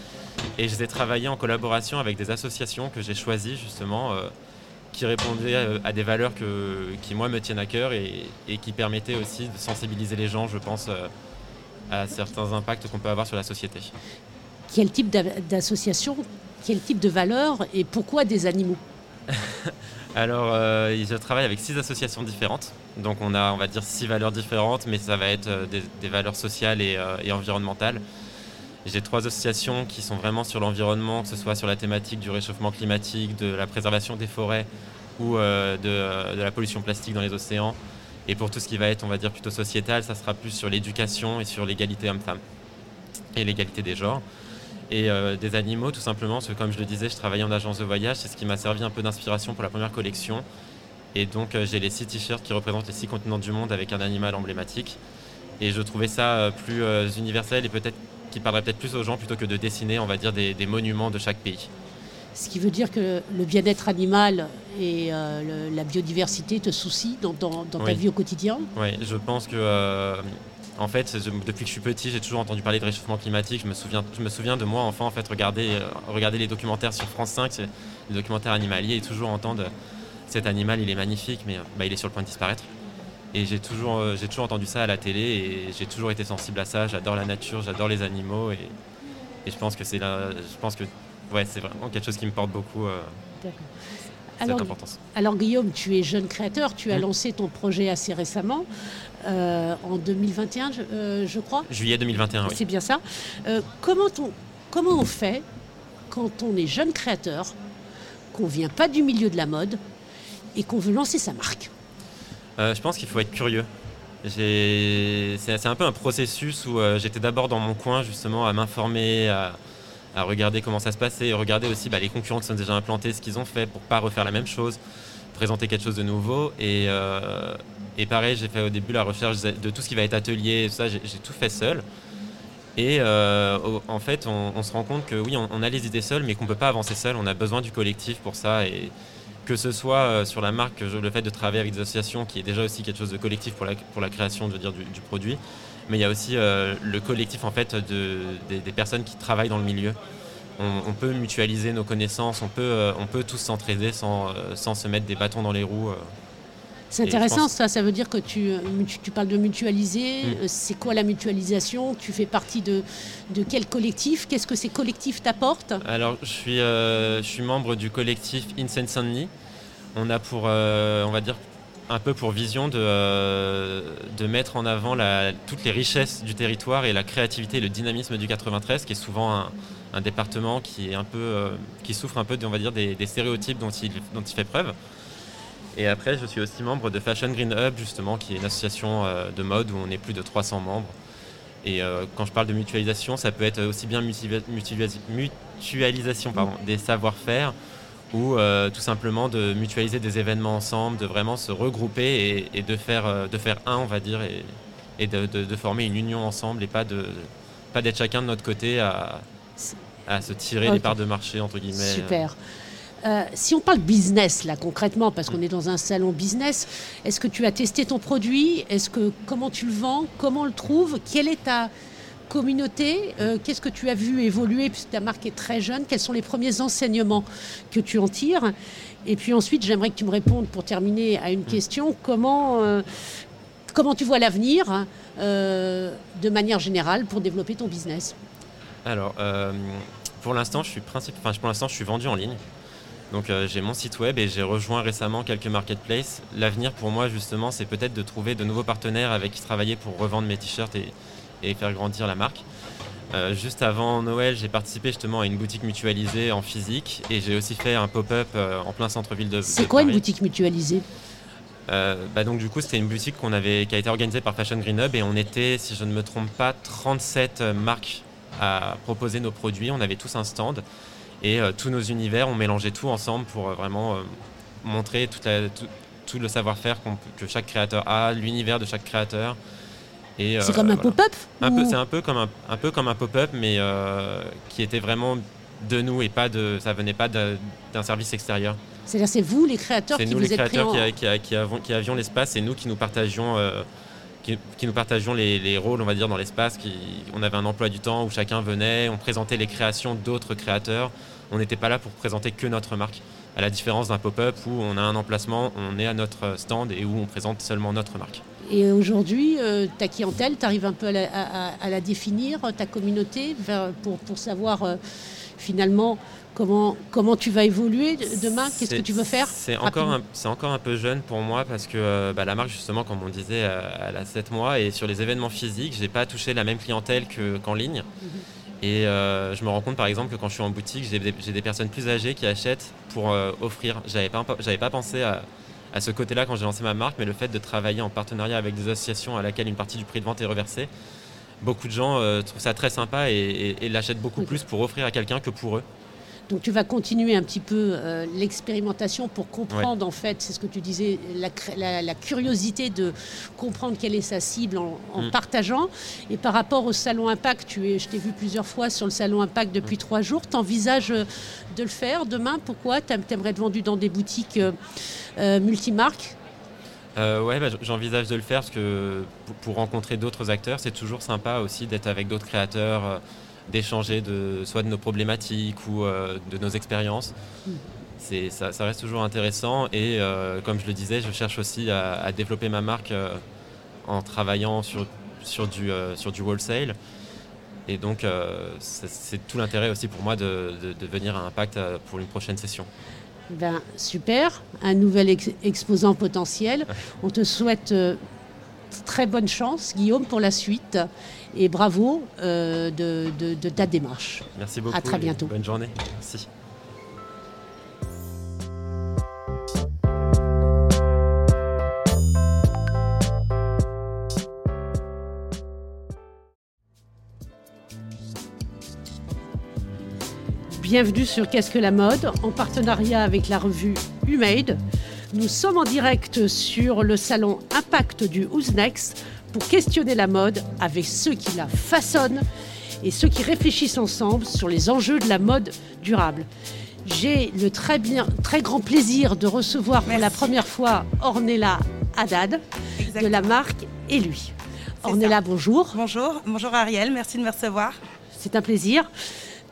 Et je les ai travaillés en collaboration avec des associations que j'ai choisies justement qui répondaient à des valeurs qui, moi, me tiennent à cœur et, et, qui permettaient aussi de sensibiliser les gens, je pense, à certains impacts qu'on peut avoir sur la société. Quel type d'association, quel type de valeurs et pourquoi des animaux? Alors, euh, je travaille avec six associations différentes. Donc, on a, on va dire, six valeurs différentes, mais ça va être euh, des, valeurs sociales euh, et, environnementales. J'ai trois associations qui sont vraiment sur l'environnement, que ce soit sur la thématique du réchauffement climatique, de la préservation des forêts ou de, la pollution plastique dans les océans. Et pour tout ce qui va être, on va dire, plutôt sociétal, ça sera plus sur l'éducation et sur l'égalité homme-femme et l'égalité des genres. Et euh, des animaux, tout simplement, parce que comme je le disais, je travaillais en agence de voyage, c'est ce qui m'a servi un peu d'inspiration pour la première collection. Et donc euh, j'ai les six t-shirts qui représentent les six continents du monde avec un animal emblématique. Et je trouvais ça euh, plus universel et peut-être qui parlerait peut-être plus aux gens plutôt que de dessiner, on va dire, des monuments de chaque pays. Ce qui veut dire que le bien-être animal et euh, la biodiversité te soucient dans, ta vie au quotidien Oui, je pense que, euh, en fait, depuis que je suis petit, j'ai toujours entendu parler de réchauffement climatique. Je me souviens, je me souviens de moi, enfant, en fait, regarder, euh, regarder les documentaires sur France 5, les documentaires animaliers, et toujours entendre cet animal, il est magnifique, mais bah, il est sur le point de disparaître. Et j'ai toujours, j'ai toujours entendu ça à la télé, et j'ai toujours été sensible à ça. J'adore la nature, j'adore les animaux, et, et je pense que c'est là, je pense que ouais, c'est vraiment quelque chose qui me porte beaucoup. Euh, alors, alors, Guillaume, tu es jeune créateur, tu as mmh. lancé ton projet assez récemment, euh, en 2021, euh, je, crois. Juillet 2021, oui. C'est bien ça. comment, on, comment on fait quand on est jeune créateur, qu'on ne vient pas du milieu de la mode et qu'on veut lancer sa marque? Je pense qu'il faut être curieux. C'est un peu un processus où j'étais d'abord dans mon coin justement à m'informer, à, à regarder comment ça se passait, regarder aussi bah, les concurrents qui sont déjà implantés, ce qu'ils ont fait pour pas refaire la même chose, présenter quelque chose de nouveau. Et, euh, et pareil, j'ai fait au début la recherche de tout ce qui va être atelier, ça, j'ai tout fait seul. Et euh, en fait, on, se rend compte que oui, on, a les idées seules, mais qu'on ne peut pas avancer seul. On a besoin du collectif pour ça. Et que ce soit euh, sur la marque, le fait de travailler avec des associations, qui est déjà aussi quelque chose de collectif pour la, création du produit, mais il y a aussi euh, le collectif en fait de, des, personnes qui travaillent dans le milieu. On, peut mutualiser nos connaissances, on peut, euh, on peut tous s'entraider sans, euh, sans, se mettre des bâtons dans les roues. C'est intéressant ça, ça veut dire que tu, tu, parles de mutualiser. Mm. C'est quoi la mutualisation? Tu fais partie de, de quel collectif? Qu'est-ce que ces collectifs t'apportent? Alors je suis, je suis membre du collectif Incense Only. On a pour, on va dire, un peu pour vision de, euh, de mettre en avant toutes les richesses du territoire et la créativité et le dynamisme du 93, qui est souvent un, département qui, est un peu, euh, qui souffre un peu on va dire, des, stéréotypes dont il, dont il fait preuve. Et après, je suis aussi membre de Fashion Green Hub, justement, qui est une association euh, de mode où on est plus de 300 membres. Et quand je parle de mutualisation, ça peut être aussi bien mutualisation pardon, des savoir-faire ou euh, tout simplement de mutualiser des événements ensemble, de vraiment se regrouper et, de, faire, euh, de faire un, on va dire, et, de, former une union ensemble et pas de pas d'être chacun de notre côté à, à se tirer les parts de marché, entre guillemets. Super. Euh, si on parle business là concrètement, parce qu'on est dans un salon business, est-ce que tu as testé ton produit? Est-ce que comment tu le vends? Comment on le trouve? Quelle est ta communauté, euh, qu'est-ce que tu as vu évoluer puisque ta marque est très jeune Quels sont les premiers enseignements que tu en tires Et puis ensuite, j'aimerais que tu me répondes pour terminer à une question comment, euh, comment tu vois l'avenir euh, de manière générale pour développer ton business Alors, pour l'instant, je suis je suis vendu en ligne. Donc j'ai mon site web et j'ai rejoint récemment quelques marketplaces. L'avenir pour moi justement c'est peut-être de trouver de nouveaux partenaires avec qui travailler pour revendre mes t-shirts et, et faire grandir la marque. Euh, juste avant Noël, j'ai participé justement à une boutique mutualisée en physique et j'ai aussi fait un pop-up euh, en plein centre-ville de. C'est quoi une boutique mutualisée? Euh, bah donc du coup c'était une boutique qu'on avait, qui a été organisée par Fashion Green Hub et on était, si je ne me trompe pas, 37 marques à proposer nos produits. On avait tous un stand et tous nos univers, on mélangeait tout ensemble pour vraiment montrer tout, tout, le savoir-faire que chaque créateur a, l'univers de chaque créateur, c'est comme un pop-up C'est un peu comme un, un peu comme un pop-up, mais euh, qui était vraiment de nous et pas de, ça venait pas d'un service extérieur. C'est-à-dire c'est vous les créateurs qui nous vous les créateurs qui, qui, qui, qui, avions, qui, avions l'espace et nous qui nous partagions, euh, qui, nous partagions les, rôles, on va dire, dans l'espace. On avait un emploi du temps où chacun venait, on présentait les créations d'autres créateurs. On n'était pas là pour présenter que notre marque, à la différence d'un pop-up où on a un emplacement, on est à notre stand et où on présente seulement notre marque. Et aujourd'hui, euh, ta clientèle, tu arrives un peu à la, définir, ta communauté, pour, pour savoir euh, finalement comment, comment tu vas évoluer demain, qu'est-ce que tu veux faire C'est encore, un, encore un peu jeune pour moi parce que euh, bah, la marque, justement, comme on disait, elle a 7 mois et sur les événements physiques, je n'ai pas touché la même clientèle qu'en ligne. Mhm. Et je me rends compte par exemple que quand je suis en boutique, j'ai des, personnes plus âgées qui achètent pour offrir. J'avais pas, pas pensé à, à ce côté-là quand j'ai lancé ma marque, mais le fait de travailler en partenariat avec des associations à laquelle une partie du prix de vente est reversée, beaucoup de gens euh, trouvent ça très sympa et, l'achètent beaucoup plus pour offrir à quelqu'un que pour eux. Donc tu vas continuer un petit peu euh, l'expérimentation pour comprendre en fait, c'est ce que tu disais, la, curiosité de comprendre quelle est sa cible en, mm. partageant. Et par rapport au salon Impact, tu es, je t'ai vu plusieurs fois sur le salon Impact depuis mm. trois jours, tu envisages euh, de le faire demain? Pourquoi? Tu aimerais être vendu dans des boutiques euh, multimarques euh, ouais, bah, j'envisage de le faire parce que pour, rencontrer d'autres acteurs, c'est toujours sympa aussi d'être avec d'autres créateurs, d'échanger de, soit de nos problématiques ou euh, de nos expériences. C'est, ça, reste toujours intéressant et euh, comme je le disais, je cherche aussi à, développer ma marque euh, en travaillant sur, sur, du, sur du wholesale. Et donc, c'est, tout l'intérêt aussi pour moi de, de, venir à Impact pour une prochaine session. Ben, super, un nouvel exposant potentiel. On te souhaite très bonne chance, Guillaume, pour la suite et bravo euh, de, ta démarche. Merci beaucoup. À très bientôt. Bonne journée. Merci. Bienvenue sur Qu'est-ce que la mode en partenariat avec la revue Humade. Nous sommes en direct sur le salon Impact du Who's Next pour questionner la mode avec ceux qui la façonnent et ceux qui réfléchissent ensemble sur les enjeux de la mode durable. J'ai le très, bien, très grand plaisir de recevoir pour la première fois Ornella Haddad de la marque Et lui. Ornella, bonjour. Bonjour, bonjour Ariel, merci de me recevoir. C'est un plaisir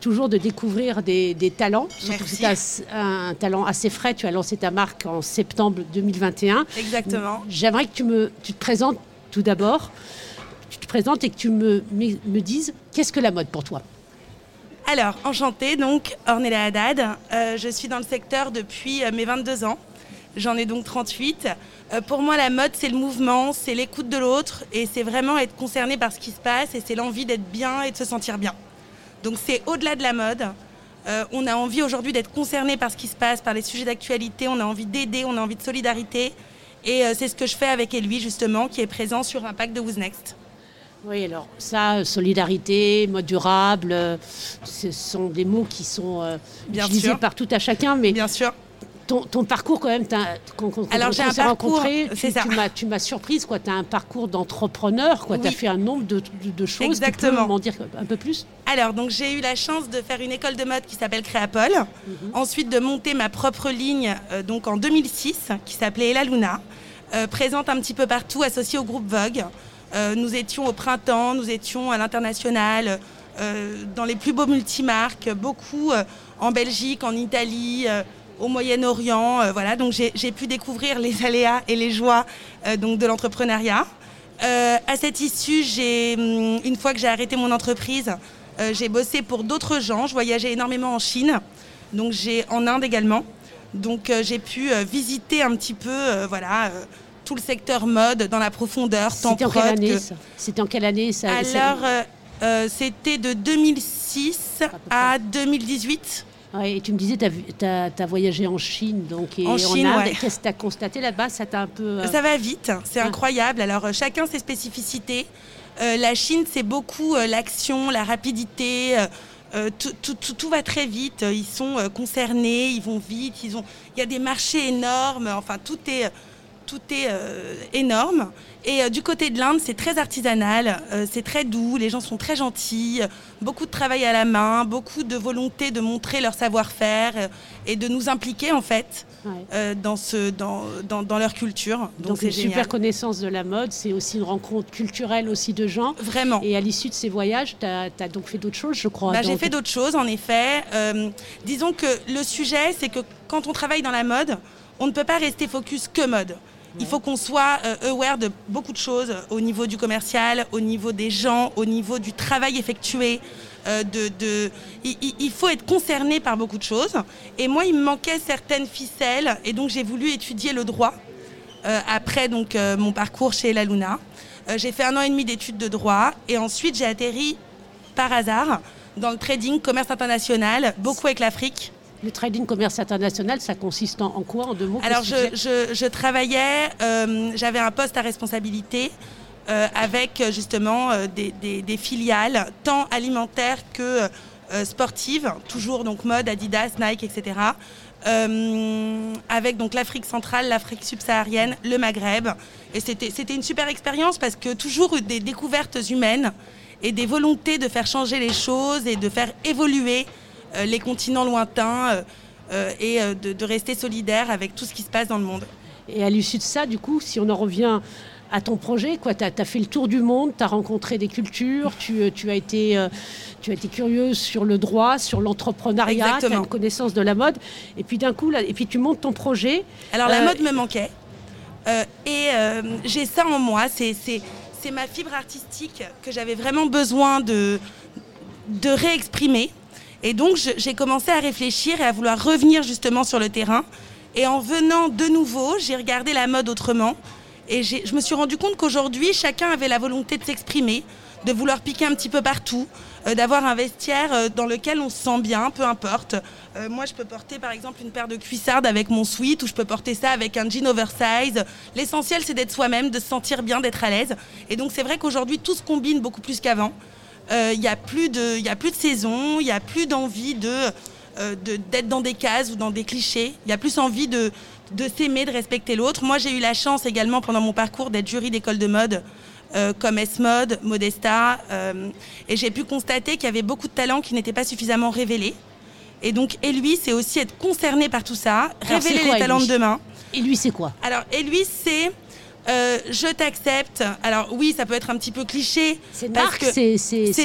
toujours de découvrir des, talents. Surtout que c'est un, talent assez frais. Tu as lancé ta marque en septembre 2021. Exactement. J'aimerais que tu, me, tu te présentes tout d'abord, tu te présentes et que tu me, me dises qu'est-ce que la mode pour toi? Alors, enchantée, donc Ornella Haddad. Euh, je suis dans le secteur depuis euh, mes 22 ans. J'en ai donc 38. Euh, pour moi, la mode, c'est le mouvement, c'est l'écoute de l'autre et c'est vraiment être concerné par ce qui se passe et c'est l'envie d'être bien et de se sentir bien. Donc c'est au-delà de la mode. on a envie aujourd'hui d'être concerné par ce qui se passe, par les sujets d'actualité, on a envie d'aider, on a envie de solidarité. Et euh, c'est ce que je fais avec Elui, justement, qui est présent sur Impact de Who's Next. Oui, alors ça, solidarité, mode durable, euh, ce sont des mots qui sont euh, utilisés par tout à chacun, mais Bien sûr. Ton, parcours quand même, quand, Alors, j'ai un parcours, rencontré, tu, m'as surprise, tu as un parcours d'entrepreneur, tu as fait un nombre de, choses. Exactement. Tu m'en dire un peu plus? Alors, donc j'ai eu la chance de faire une école de mode qui s'appelle Créapol, mhm. ensuite de monter ma propre ligne donc en 2006 qui s'appelait Ella Luna. Euh, présente un petit peu partout, associée au groupe Vogue. Euh, nous étions au printemps, nous étions à l'international, euh, dans les plus beaux multimarques, beaucoup en Belgique, en Italie, au Moyen-Orient. voilà, donc j'ai pu découvrir les aléas et les joies donc de l'entrepreneuriat. à cette issue, hum, une fois que j'ai arrêté mon entreprise, j'ai bossé pour d'autres gens. Je voyageais énormément en Chine, donc j'ai en Inde également. Donc euh, j'ai pu euh, visiter un petit peu, euh, voilà tout le secteur mode dans la profondeur. C'était en, quelle année ça? En quelle année ça Alors, c'était de 2006 à, 2018. Et tu me disais, tu as, voyagé en Chine donc, et en, Chine, Qu'est-ce que tu as constaté là-bas? Ça un peu. Ça va vite, c'est incroyable. Alors, chacun ses spécificités. la Chine, c'est beaucoup l'action, la rapidité. Euh, tout, va très vite, ils sont euh, concernés, ils vont vite, ils ont... il y a des marchés énormes, enfin tout est, tout est énorme. Et du côté de l'Inde, c'est très artisanal, c'est très doux, les gens sont très gentils, beaucoup de travail à la main, beaucoup de volonté de montrer leur savoir-faire et de nous impliquer en fait euh, dans, ce, dans, dans, leur culture. Donc, une super connaissance de la mode, c'est aussi une rencontre culturelle aussi de gens. Vraiment. Et à l'issue de ces voyages, tu as, donc fait d'autres choses, je crois. Bah, j'ai fait d'autres choses, en effet. Euh, disons que le sujet, c'est que quand on travaille dans la mode, on ne peut pas rester focus que mode. Il faut qu'on soit euh, aware de beaucoup de choses au niveau du commercial, au niveau des gens, au niveau du travail effectué, euh, de, il, faut être concerné par beaucoup de choses. Et moi, il me manquait certaines ficelles, et donc j'ai voulu étudier le droit euh, après donc euh, mon parcours chez La Luna. j'ai fait un an et demi d'études de droit, et ensuite j'ai atterri par hasard dans le trading, commerce international, beaucoup avec l'Afrique. Le trading commerce international, ça consiste en, quoi En deux mots Alors, je, je, travaillais, j'avais un poste à responsabilité euh, avec euh, justement euh, des, filiales tant alimentaires que sportives, toujours donc mode, Adidas, Nike, etc. avec donc l'Afrique centrale, l'Afrique subsaharienne, le Maghreb. Et c'était une super expérience parce que toujours des découvertes humaines et des volontés de faire changer les choses et de faire évoluer les continents lointains et de, de, rester solidaire avec tout ce qui se passe dans le monde. Et à l'issue de ça, du coup, si on en revient à ton projet. Tu as, fait le tour du monde, tu as rencontré des cultures, tu, euh, tu, as été, euh, tu as été curieuse sur le droit, sur l'entrepreneuriat, tu as une connaissance de la mode. Et puis d'un coup, là, et puis tu montes ton projet. Alors la euh, mode me manquait. et j'ai ça en moi. C'est ma fibre artistique que j'avais vraiment besoin de, de réexprimer. Et donc j'ai commencé à réfléchir et à vouloir revenir justement sur le terrain. Et en venant de nouveau, j'ai regardé la mode autrement. Et je me suis rendu compte qu'aujourd'hui, chacun avait la volonté de s'exprimer, de vouloir piquer un petit peu partout, euh, d'avoir un vestiaire euh, dans lequel on se sent bien, peu importe. Euh, moi, je peux porter par exemple une paire de cuissardes avec mon sweat ou je peux porter ça avec un jean oversize. L'essentiel, c'est d'être soi-même, de se sentir bien, d'être à l'aise. Et donc, c'est vrai qu'aujourd'hui, tout se combine beaucoup plus qu'avant. Il n'y a, plus de, a plus de saison, il n'y a plus d'envie de d'être dans des cases ou dans des clichés. Il y a plus envie de, de s'aimer, de respecter l'autre. Moi, j'ai eu la chance également pendant mon parcours d'être jury d'école de mode. Euh, comme S-Mode, Modesta, euh, et j'ai pu constater qu'il y avait beaucoup de talents qui n'étaient pas suffisamment révélés. Et donc, et lui, c'est aussi être concerné par tout ça, révéler les talents de demain. Et lui, c'est quoi? Alors, et lui, c'est euh, je t'accepte. Alors oui, ça peut être un petit peu cliché. C'est une marque. C'est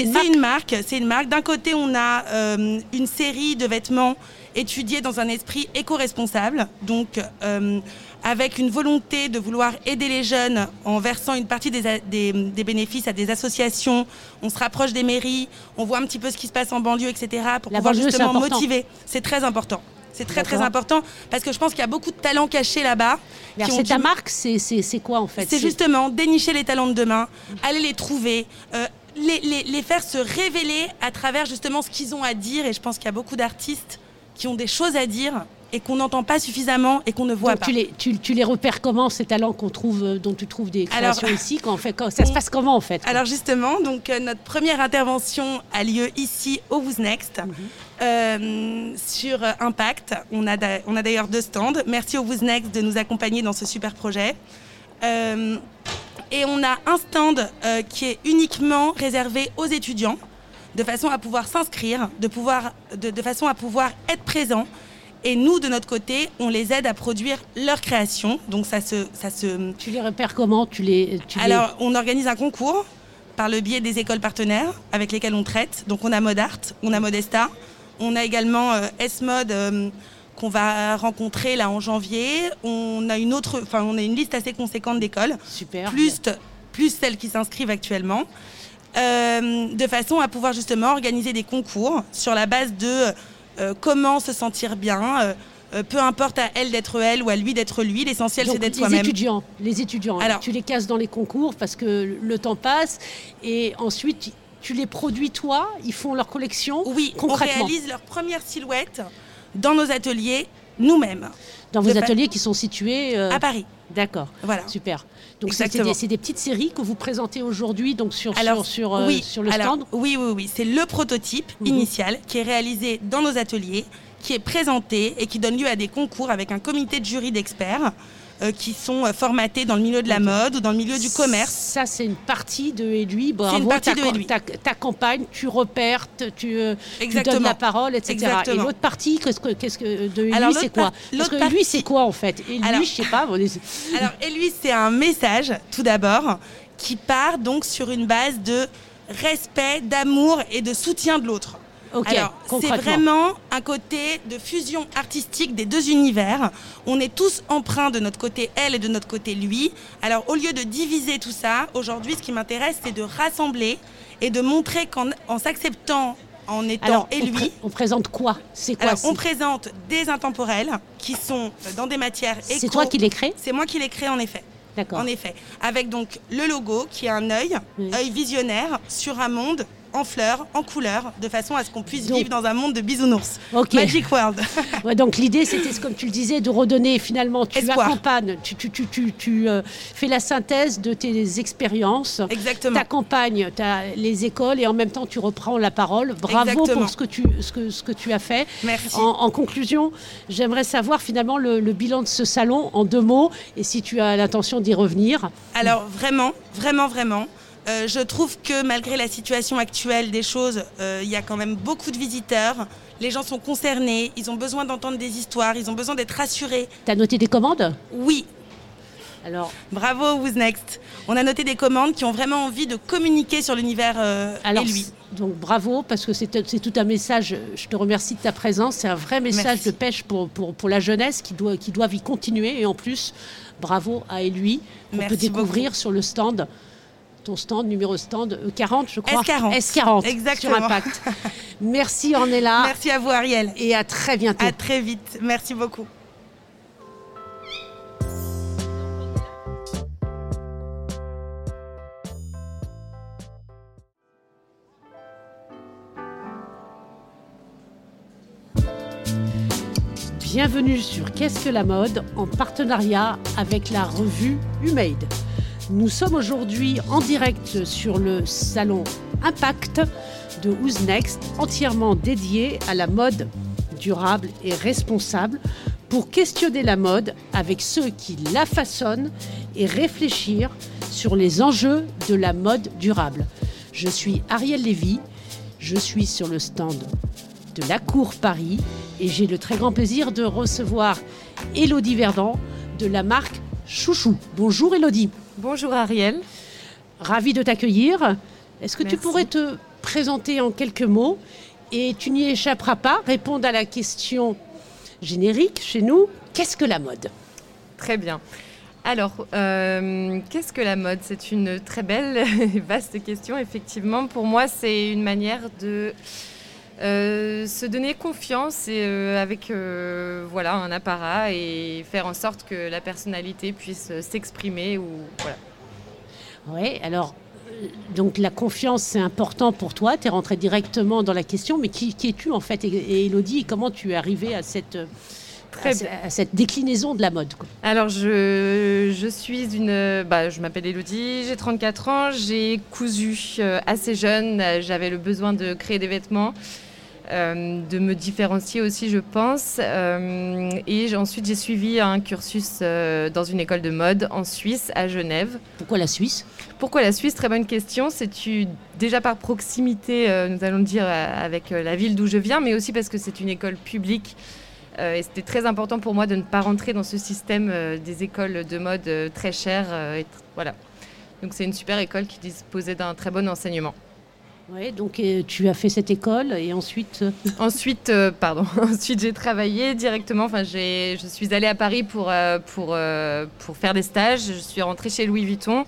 une, marque. C'est une marque. D'un côté, on a une série de vêtements étudié dans un esprit éco-responsable, donc euh, avec une volonté de vouloir aider les jeunes en versant une partie des, des, bénéfices à des associations. On se rapproche des mairies, on voit un petit peu ce qui se passe en banlieue, etc. pour pouvoir justement motiver. C'est très important. C'est très très important parce que je pense qu'il y a beaucoup de talents cachés là-bas. C'est ta marque, c'est quoi en fait? C'est justement dénicher les talents de demain, aller les trouver, euh, les, les, les, faire se révéler à travers justement ce qu'ils ont à dire. Et je pense qu'il y a beaucoup d'artistes qui ont des choses à dire et qu'on n'entend pas suffisamment et qu'on ne voit pas. Tu les, tu, tu les repères comment ces talents qu'on trouve, euh, dont tu trouves des créations ici quand, fait, quand, Ça se passe comment en fait Alors justement, donc euh, notre première intervention a lieu ici au Who's Next mhm. euh, sur Impact. On a, on a d'ailleurs deux stands. Merci au Who's Next de nous accompagner dans ce super projet. et on a un stand qui est uniquement réservé aux étudiants de façon à pouvoir s'inscrire, de, pouvoir, de, façon à pouvoir être présent. Et nous, de notre côté, on les aide à produire leur création. Donc ça se, ça se... Tu les repères comment tu les, Alors, on organise un concours par le biais des écoles partenaires avec lesquelles on traite. Donc on a Modart, on a Modesta, on a également euh, S-Mode euh, qu'on va rencontrer là en janvier. On a une autre, enfin on a une liste assez conséquente d'écoles. Super. Plus, plus celles qui s'inscrivent actuellement. Euh, de façon à pouvoir justement organiser des concours sur la base de comment se sentir bien. Euh, peu importe à elle d'être elle ou à lui d'être lui, l'essentiel c'est d'être soi-même. Les étudiants, les étudiants. Alors, tu les casses dans les concours parce que le temps passe et ensuite tu les produis toi, ils font leur collection. Oui, on réalise leur première silhouette dans nos ateliers nous-mêmes. Dans vos ateliers qui sont situés à Paris. D'accord. Voilà. Super. Donc c'est des, petites séries que vous présentez aujourd'hui donc sur, sur, euh, sur, le stand? Oui, oui, oui. C'est le prototype mhm. initial qui est réalisé dans nos ateliers, qui est présenté et qui donne lieu à des concours avec un comité de jury d'experts. Euh, qui sont euh, formatés dans le milieu de la mode ou dans le milieu du commerce. Ça, c'est une partie de Elui. Bravo, une partie de Elui. ta, ta campagne, tu repères, tu, tu donnes la parole, etc. Exactement. Et l'autre partie, qu'est-ce que, qu'est-ce que de Alors, c'est quoi par- Parce l'autre que partie- c'est quoi en fait Alors- je sais pas. on est- Alors, et lui, c'est un message, tout d'abord, qui part donc sur une base de respect, d'amour et de soutien de l'autre. Alors, c'est vraiment un côté de fusion artistique des deux univers. On est tous emprunts de notre côté elle et de notre côté lui. Alors, au lieu de diviser tout ça, aujourd'hui, ce qui m'intéresse, c'est de rassembler et de montrer qu'en en s'acceptant, en étant Alors, et on, lui, on présente quoi? C'est quoi alors, on présente des intemporels qui sont dans des matières éco. C'est toi qui les crée C'est moi qui les crée en effet. D'accord. En effet, avec donc le logo qui est un œil, Oui. œil visionnaire sur un monde en fleurs, en couleurs, de façon à ce qu'on puisse Donc- vivre dans un monde de bisounours. Magic World. Ouais, donc l'idée, c'était, comme tu le disais, de redonner finalement, tu Espoir. accompagnes, tu, tu, tu, tu, tu, euh, fais la synthèse de tes expériences. Exactement. Tu accompagnes les écoles et en même temps tu reprends la parole. Bravo Exactement. pour ce que, tu, ce, que, ce que tu as fait. Merci. En, en conclusion, j'aimerais savoir finalement le, le bilan de ce salon en deux mots et si tu as l'intention d'y revenir. Alors vraiment, vraiment, vraiment. Euh, je trouve que malgré la situation actuelle des choses, euh, il y a quand même beaucoup de visiteurs. Les gens sont concernés, ils ont besoin d'entendre des histoires, ils ont besoin d'être rassurés. Tu as noté des commandes? Oui, Alors, bravo Who's Next. On a noté des commandes qui ont vraiment envie de communiquer sur l'univers euh, alors et lui. donc bravo parce que c'est tout un message. Je te remercie de ta présence. C'est un vrai message Merci. de pêche pour, pour, pour la jeunesse qui, doit, qui doivent y continuer. Et en plus, bravo à lui qu'on peut découvrir sur le stand. Ton stand, numéro stand euh, 40, je crois. S40. S40. Exactement. Sur Impact. Merci Ornella. Merci à vous Ariel. Et à très bientôt. À très vite. Merci beaucoup. Bienvenue sur Qu'est-ce que la mode en partenariat avec la revue Humade. Nous sommes aujourd'hui en direct sur le salon Impact de Who's Next, entièrement dédié à la mode durable et responsable pour questionner la mode avec ceux qui la façonnent et réfléchir sur les enjeux de la mode durable. Je suis Ariel Lévy, je suis sur le stand de la Cour Paris et j'ai le très grand plaisir de recevoir Elodie Verdant de la marque Chouchou. Bonjour Elodie, Bonjour Ariel. ravie de t'accueillir. Est-ce que tu pourrais te présenter en quelques mots et tu n'y échapperas pas, répondre à la question générique chez nous, qu'est-ce que la mode? Très bien. Alors, euh, qu'est-ce que la mode? C'est une très belle et vaste question. Effectivement, pour moi, c'est une manière de euh, se donner confiance et, euh, avec euh, voilà, un apparat et faire en sorte que la personnalité puisse s'exprimer. Ou, voilà. Oui, alors, donc la confiance, c'est important pour toi. Tu es rentré directement dans la question, mais qui, qui es-tu en fait? Et, et Elodie, comment tu es arrivée à cette, Très à, cette déclinaison de la mode quoi? Alors, je, je suis une. Bah, je m'appelle Elodie, j'ai 34 ans, j'ai cousu assez jeune, j'avais le besoin de créer des vêtements, euh, de me différencier aussi, je pense. Euh, et ensuite, j'ai suivi un cursus euh, dans une école de mode en Suisse, à Genève. Pourquoi la Suisse? Pourquoi la Suisse? Très bonne question. C'est déjà par proximité, nous allons dire, avec la ville d'où je viens, mais aussi parce que c'est une école publique. Et c'était très important pour moi de ne pas rentrer dans ce système des écoles de mode très chères. et voilà. Donc c'est une super école qui disposait d'un très bon enseignement. Donc tu as fait cette école et ensuite. euh, Ensuite, euh, pardon, ensuite j'ai travaillé directement. Enfin, je suis allée à Paris pour, euh, pour, pour faire des stages. Je suis rentrée chez Louis Vuitton,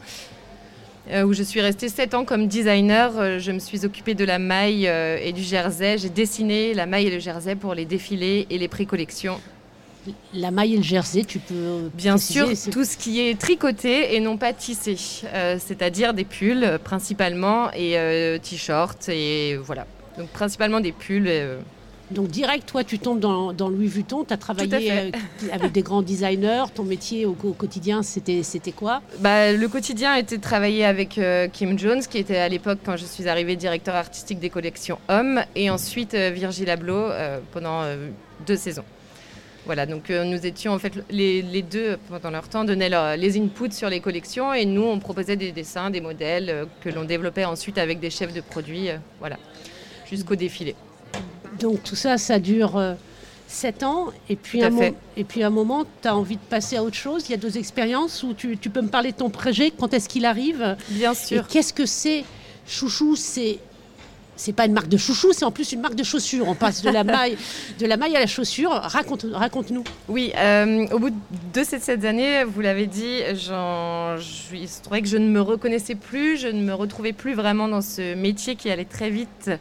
où je suis restée 7 ans comme designer. Je me suis occupée de la maille et du jersey. J'ai dessiné la maille et le jersey pour les défilés et les pré-collections. La maille et le jersey, tu peux. Bien préciser, sûr, tout ce qui est tricoté et non pas tissé, Euh, c'est-à-dire des pulls euh, principalement et euh, t-shirts et voilà. Donc principalement des pulls. euh, Donc direct, toi, tu tombes dans, dans Louis Vuitton, tu as travaillé euh, avec des grands designers. Ton métier au, au quotidien, c'était c'était quoi? Bah, le quotidien était de travailler avec euh, Kim Jones, qui était à l'époque, quand je suis arrivée, directeur artistique des collections hommes, et ensuite euh, Virgil Abloh pendant deux saisons. Voilà, donc nous étions en fait les, deux pendant leur temps donnaient les inputs sur les collections et nous on proposait des dessins, des modèles que l'on développait ensuite avec des chefs de produits, voilà, jusqu'au défilé. Donc tout ça, ça dure 7 ans, et puis, un et puis à un moment, tu as envie de passer à autre chose? Il y a deux expériences où tu, peux me parler de ton projet, quand est-ce qu'il arrive? Bien sûr. Qu'est-ce que c'est Chouchou, c'est c'est pas une marque de chouchou, c'est en plus une marque de chaussures. On passe de la maille, de la maille à la chaussure. Raconte, raconte-nous. Oui, euh, au bout de ces sept années, vous l'avez dit, je, il se trouvait que je ne me reconnaissais plus, je ne me retrouvais plus vraiment dans ce métier qui allait très vite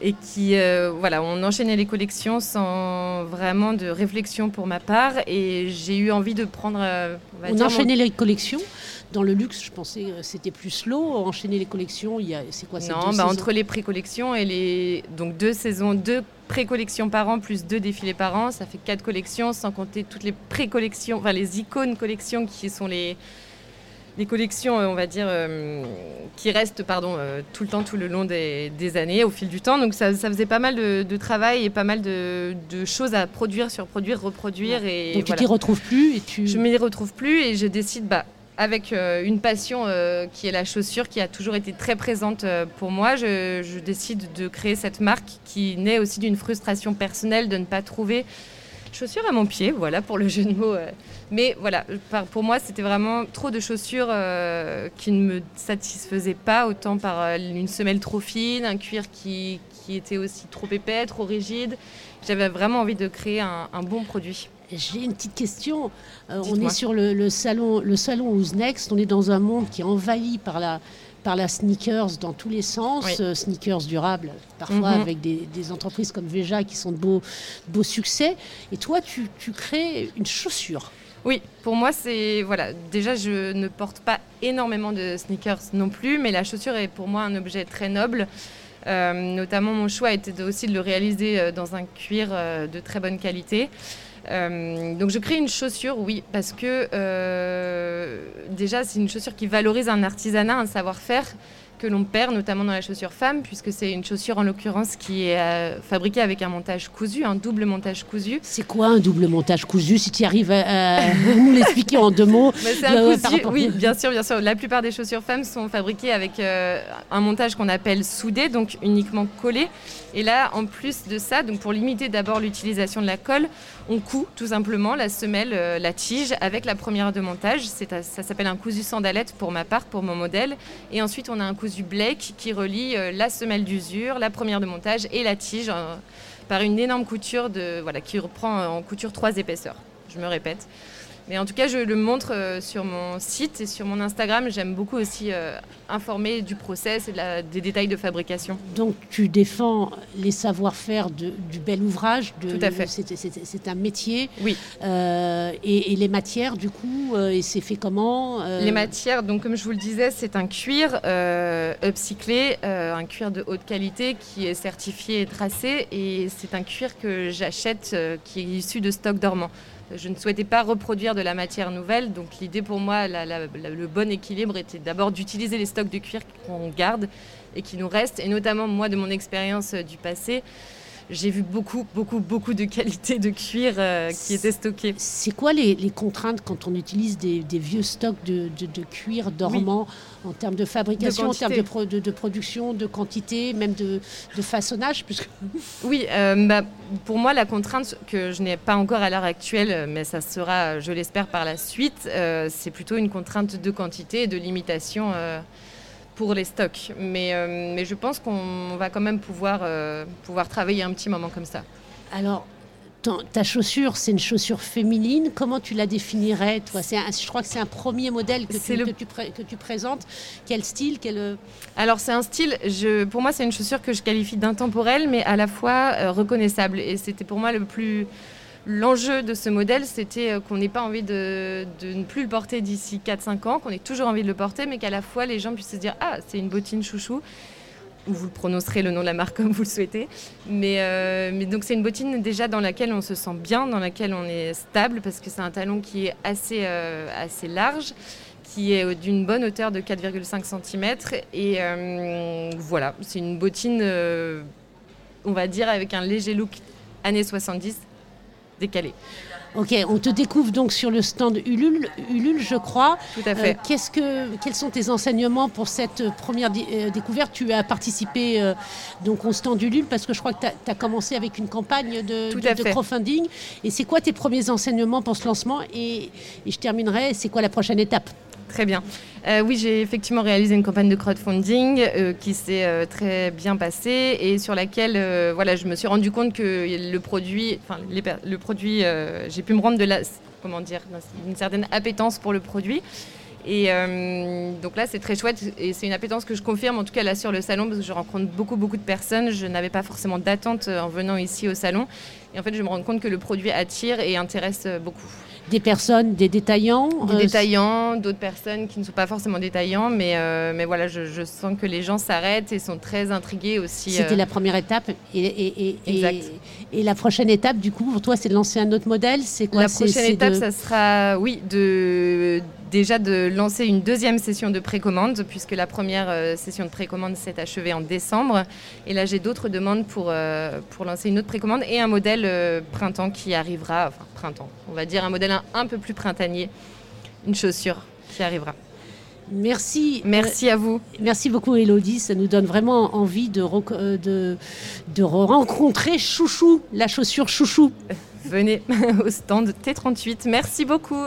et qui, euh, voilà, on enchaînait les collections sans vraiment de réflexion pour ma part et j'ai eu envie de prendre. Euh, on, enchaînait les collections. Dans le luxe, je pensais que c'était plus slow. Enchaîner les collections, il y a, c'est quoi Non, bah, entre les pré-collections et les donc deux saisons, deux pré-collections par an plus deux défilés par an, ça fait quatre collections, sans compter toutes les pré-collections, enfin les icônes collections qui sont les les collections, euh, on va dire, euh, qui restent pardon, euh, tout le temps, tout le long des, années, au fil du temps. Donc ça, faisait pas mal de, travail et pas mal de, choses à produire, surproduire, reproduire. Et Donc tu t'y retrouves plus et tu... Je m'y retrouve plus et je décide, bah, avec une passion qui est la chaussure, qui a toujours été très présente pour moi, je, décide de créer cette marque qui naît aussi d'une frustration personnelle de ne pas trouver chaussures à mon pied, voilà pour le jeu de mots. Mais voilà, pour moi, c'était vraiment trop de chaussures euh, qui ne me satisfaisaient pas, autant par euh, une semelle trop fine, un cuir qui, était aussi trop épais, trop rigide. J'avais vraiment envie de créer un, bon produit. J'ai une petite question. Euh, on est sur le, salon, le salon Who's Next. On est dans un monde qui est envahi par la, par la sneakers dans tous les sens, sneakers durables, parfois mhm. avec des, entreprises comme Veja qui sont de beaux, beaux succès. Et toi, tu, tu crées une chaussure. Oui, pour moi, c'est. Voilà, déjà, je ne porte pas énormément de sneakers non plus, mais la chaussure est pour moi un objet très noble. Euh, notamment, mon choix était aussi de le réaliser euh, dans un cuir euh, de très bonne qualité. Donc je crée une chaussure, oui, parce que déjà c'est une chaussure qui valorise un artisanat, un savoir-faire que l'on perd, notamment dans la chaussure femme, puisque c'est une chaussure en l'occurrence qui est euh, fabriquée avec un montage cousu, un double montage cousu. C'est quoi un double montage cousu Si tu arrives à, nous l'expliquer en deux mots? oui, bien sûr, bien sûr. La plupart des chaussures femmes sont fabriquées avec euh, un montage qu'on appelle soudé, donc uniquement collé. Et là, en plus de ça, donc pour limiter d'abord l'utilisation de la colle, on coud tout simplement la semelle, euh, la tige avec la première de montage. ça s'appelle un cousu sandalette pour ma part, pour mon modèle. Et ensuite, on a un cousu Blake qui relie euh, la semelle d'usure, la première de montage et la tige euh, par une énorme couture de, voilà, qui reprend en couture trois épaisseurs. Je me répète. Mais en tout cas, je le montre euh, sur mon site et sur mon Instagram. J'aime beaucoup aussi euh, informer du process et des détails de fabrication. Donc, tu défends les savoir-faire du bel ouvrage. De, Tout à fait. C'est un métier. Oui. Euh, et, les matières, du coup, et c'est fait comment Les matières, donc comme je vous le disais, c'est un cuir upcyclé, un cuir de haute qualité qui est certifié et tracé. Et c'est un cuir que j'achète qui est issu de stock dormant. Je ne souhaitais pas reproduire de la matière nouvelle, donc l'idée pour moi, le bon équilibre était d'abord d'utiliser les stocks de cuir qu'on garde et qui nous restent, et notamment moi de mon expérience euh, du passé, j'ai vu beaucoup, beaucoup, beaucoup de qualités de cuir euh, qui étaient stockées. C'est quoi les, contraintes quand on utilise des, vieux stocks de, cuir dormant en termes de fabrication, en termes de, de, production, de quantité, même de, façonnage puisque... Oui, euh, bah, pour moi, la contrainte que je n'ai pas encore à l'heure actuelle, mais ça sera, je l'espère, par la suite, euh, c'est plutôt une contrainte de quantité et de limitation pour les stocks. Mais, euh, mais je pense qu'on va quand même pouvoir, euh, pouvoir travailler un petit moment comme ça. Alors, ta chaussure, c'est une chaussure féminine. Comment tu la définirais toi? Je crois que c'est un premier modèle que, tu, que, tu que tu, présentes. Quel style quel... Euh, Alors, c'est un style, je, pour moi, c'est une chaussure que je qualifie d'intemporelle, mais à la fois reconnaissable. Et c'était pour moi le plus L'enjeu de ce modèle, c'était euh, qu'on n'ait pas envie de, ne plus le porter d'ici 4-5 ans, qu'on ait toujours envie de le porter, mais qu'à la fois les gens puissent se dire Ah, c'est une bottine chouchou ou vous prononcerez le nom de la marque comme vous le souhaitez. Mais, euh, donc c'est une bottine déjà dans laquelle on se sent bien, dans laquelle on est stable, parce que c'est un talon qui est assez, euh, assez large, qui est d'une bonne hauteur de 4,5 cm. Et voilà, c'est une bottine, on va dire, avec un léger look années 70 décalé. Ok, on te découvre donc sur le stand Ulule, Ulule je crois. Tout à fait. qu'est-ce que, quels sont tes enseignements pour cette première découverte? Tu as participé donc au stand Ulule parce que je crois que tu as, commencé avec une campagne de, de, crowdfunding. Et c'est quoi tes premiers enseignements pour ce lancement? Et, et je terminerai, c'est quoi la prochaine étape? Très bien. Euh, oui, j'ai effectivement réalisé une campagne de crowdfunding euh, qui s'est euh, très bien passée et sur laquelle voilà, je me suis rendu compte que le produit, enfin, le produit, j'ai pu me rendre de la, comment dire, une certaine appétence pour le produit. Et donc là, c'est très chouette et c'est une appétence que je confirme en tout cas là sur le salon parce que je rencontre beaucoup, beaucoup de personnes. Je n'avais pas forcément d'attente en venant ici au salon. Et en fait, je me rends compte que le produit attire et intéresse beaucoup des personnes, des détaillants Des euh, détaillants, d'autres personnes qui ne sont pas forcément détaillants, mais, euh, mais voilà, je, sens que les gens s'arrêtent et sont très intrigués aussi. C'était euh. la première étape. Et, et, et, et, la prochaine étape, du coup, pour toi, c'est de lancer un autre modèle C'est quoi? La prochaine étape, ça sera, oui, de déjà de lancer une deuxième session de précommande, puisque la première euh, session de précommande s'est achevée en décembre. Et là, j'ai d'autres demandes pour, euh, pour lancer une autre précommande et un modèle euh, printemps qui arrivera, enfin printemps, on va dire un modèle un, peu plus printanier, une chaussure qui arrivera. Merci. Merci à vous. Merci beaucoup, Elodie. Ça nous donne vraiment envie de, de, de rencontrer Chouchou, la chaussure Chouchou. Venez au stand T38. Merci beaucoup.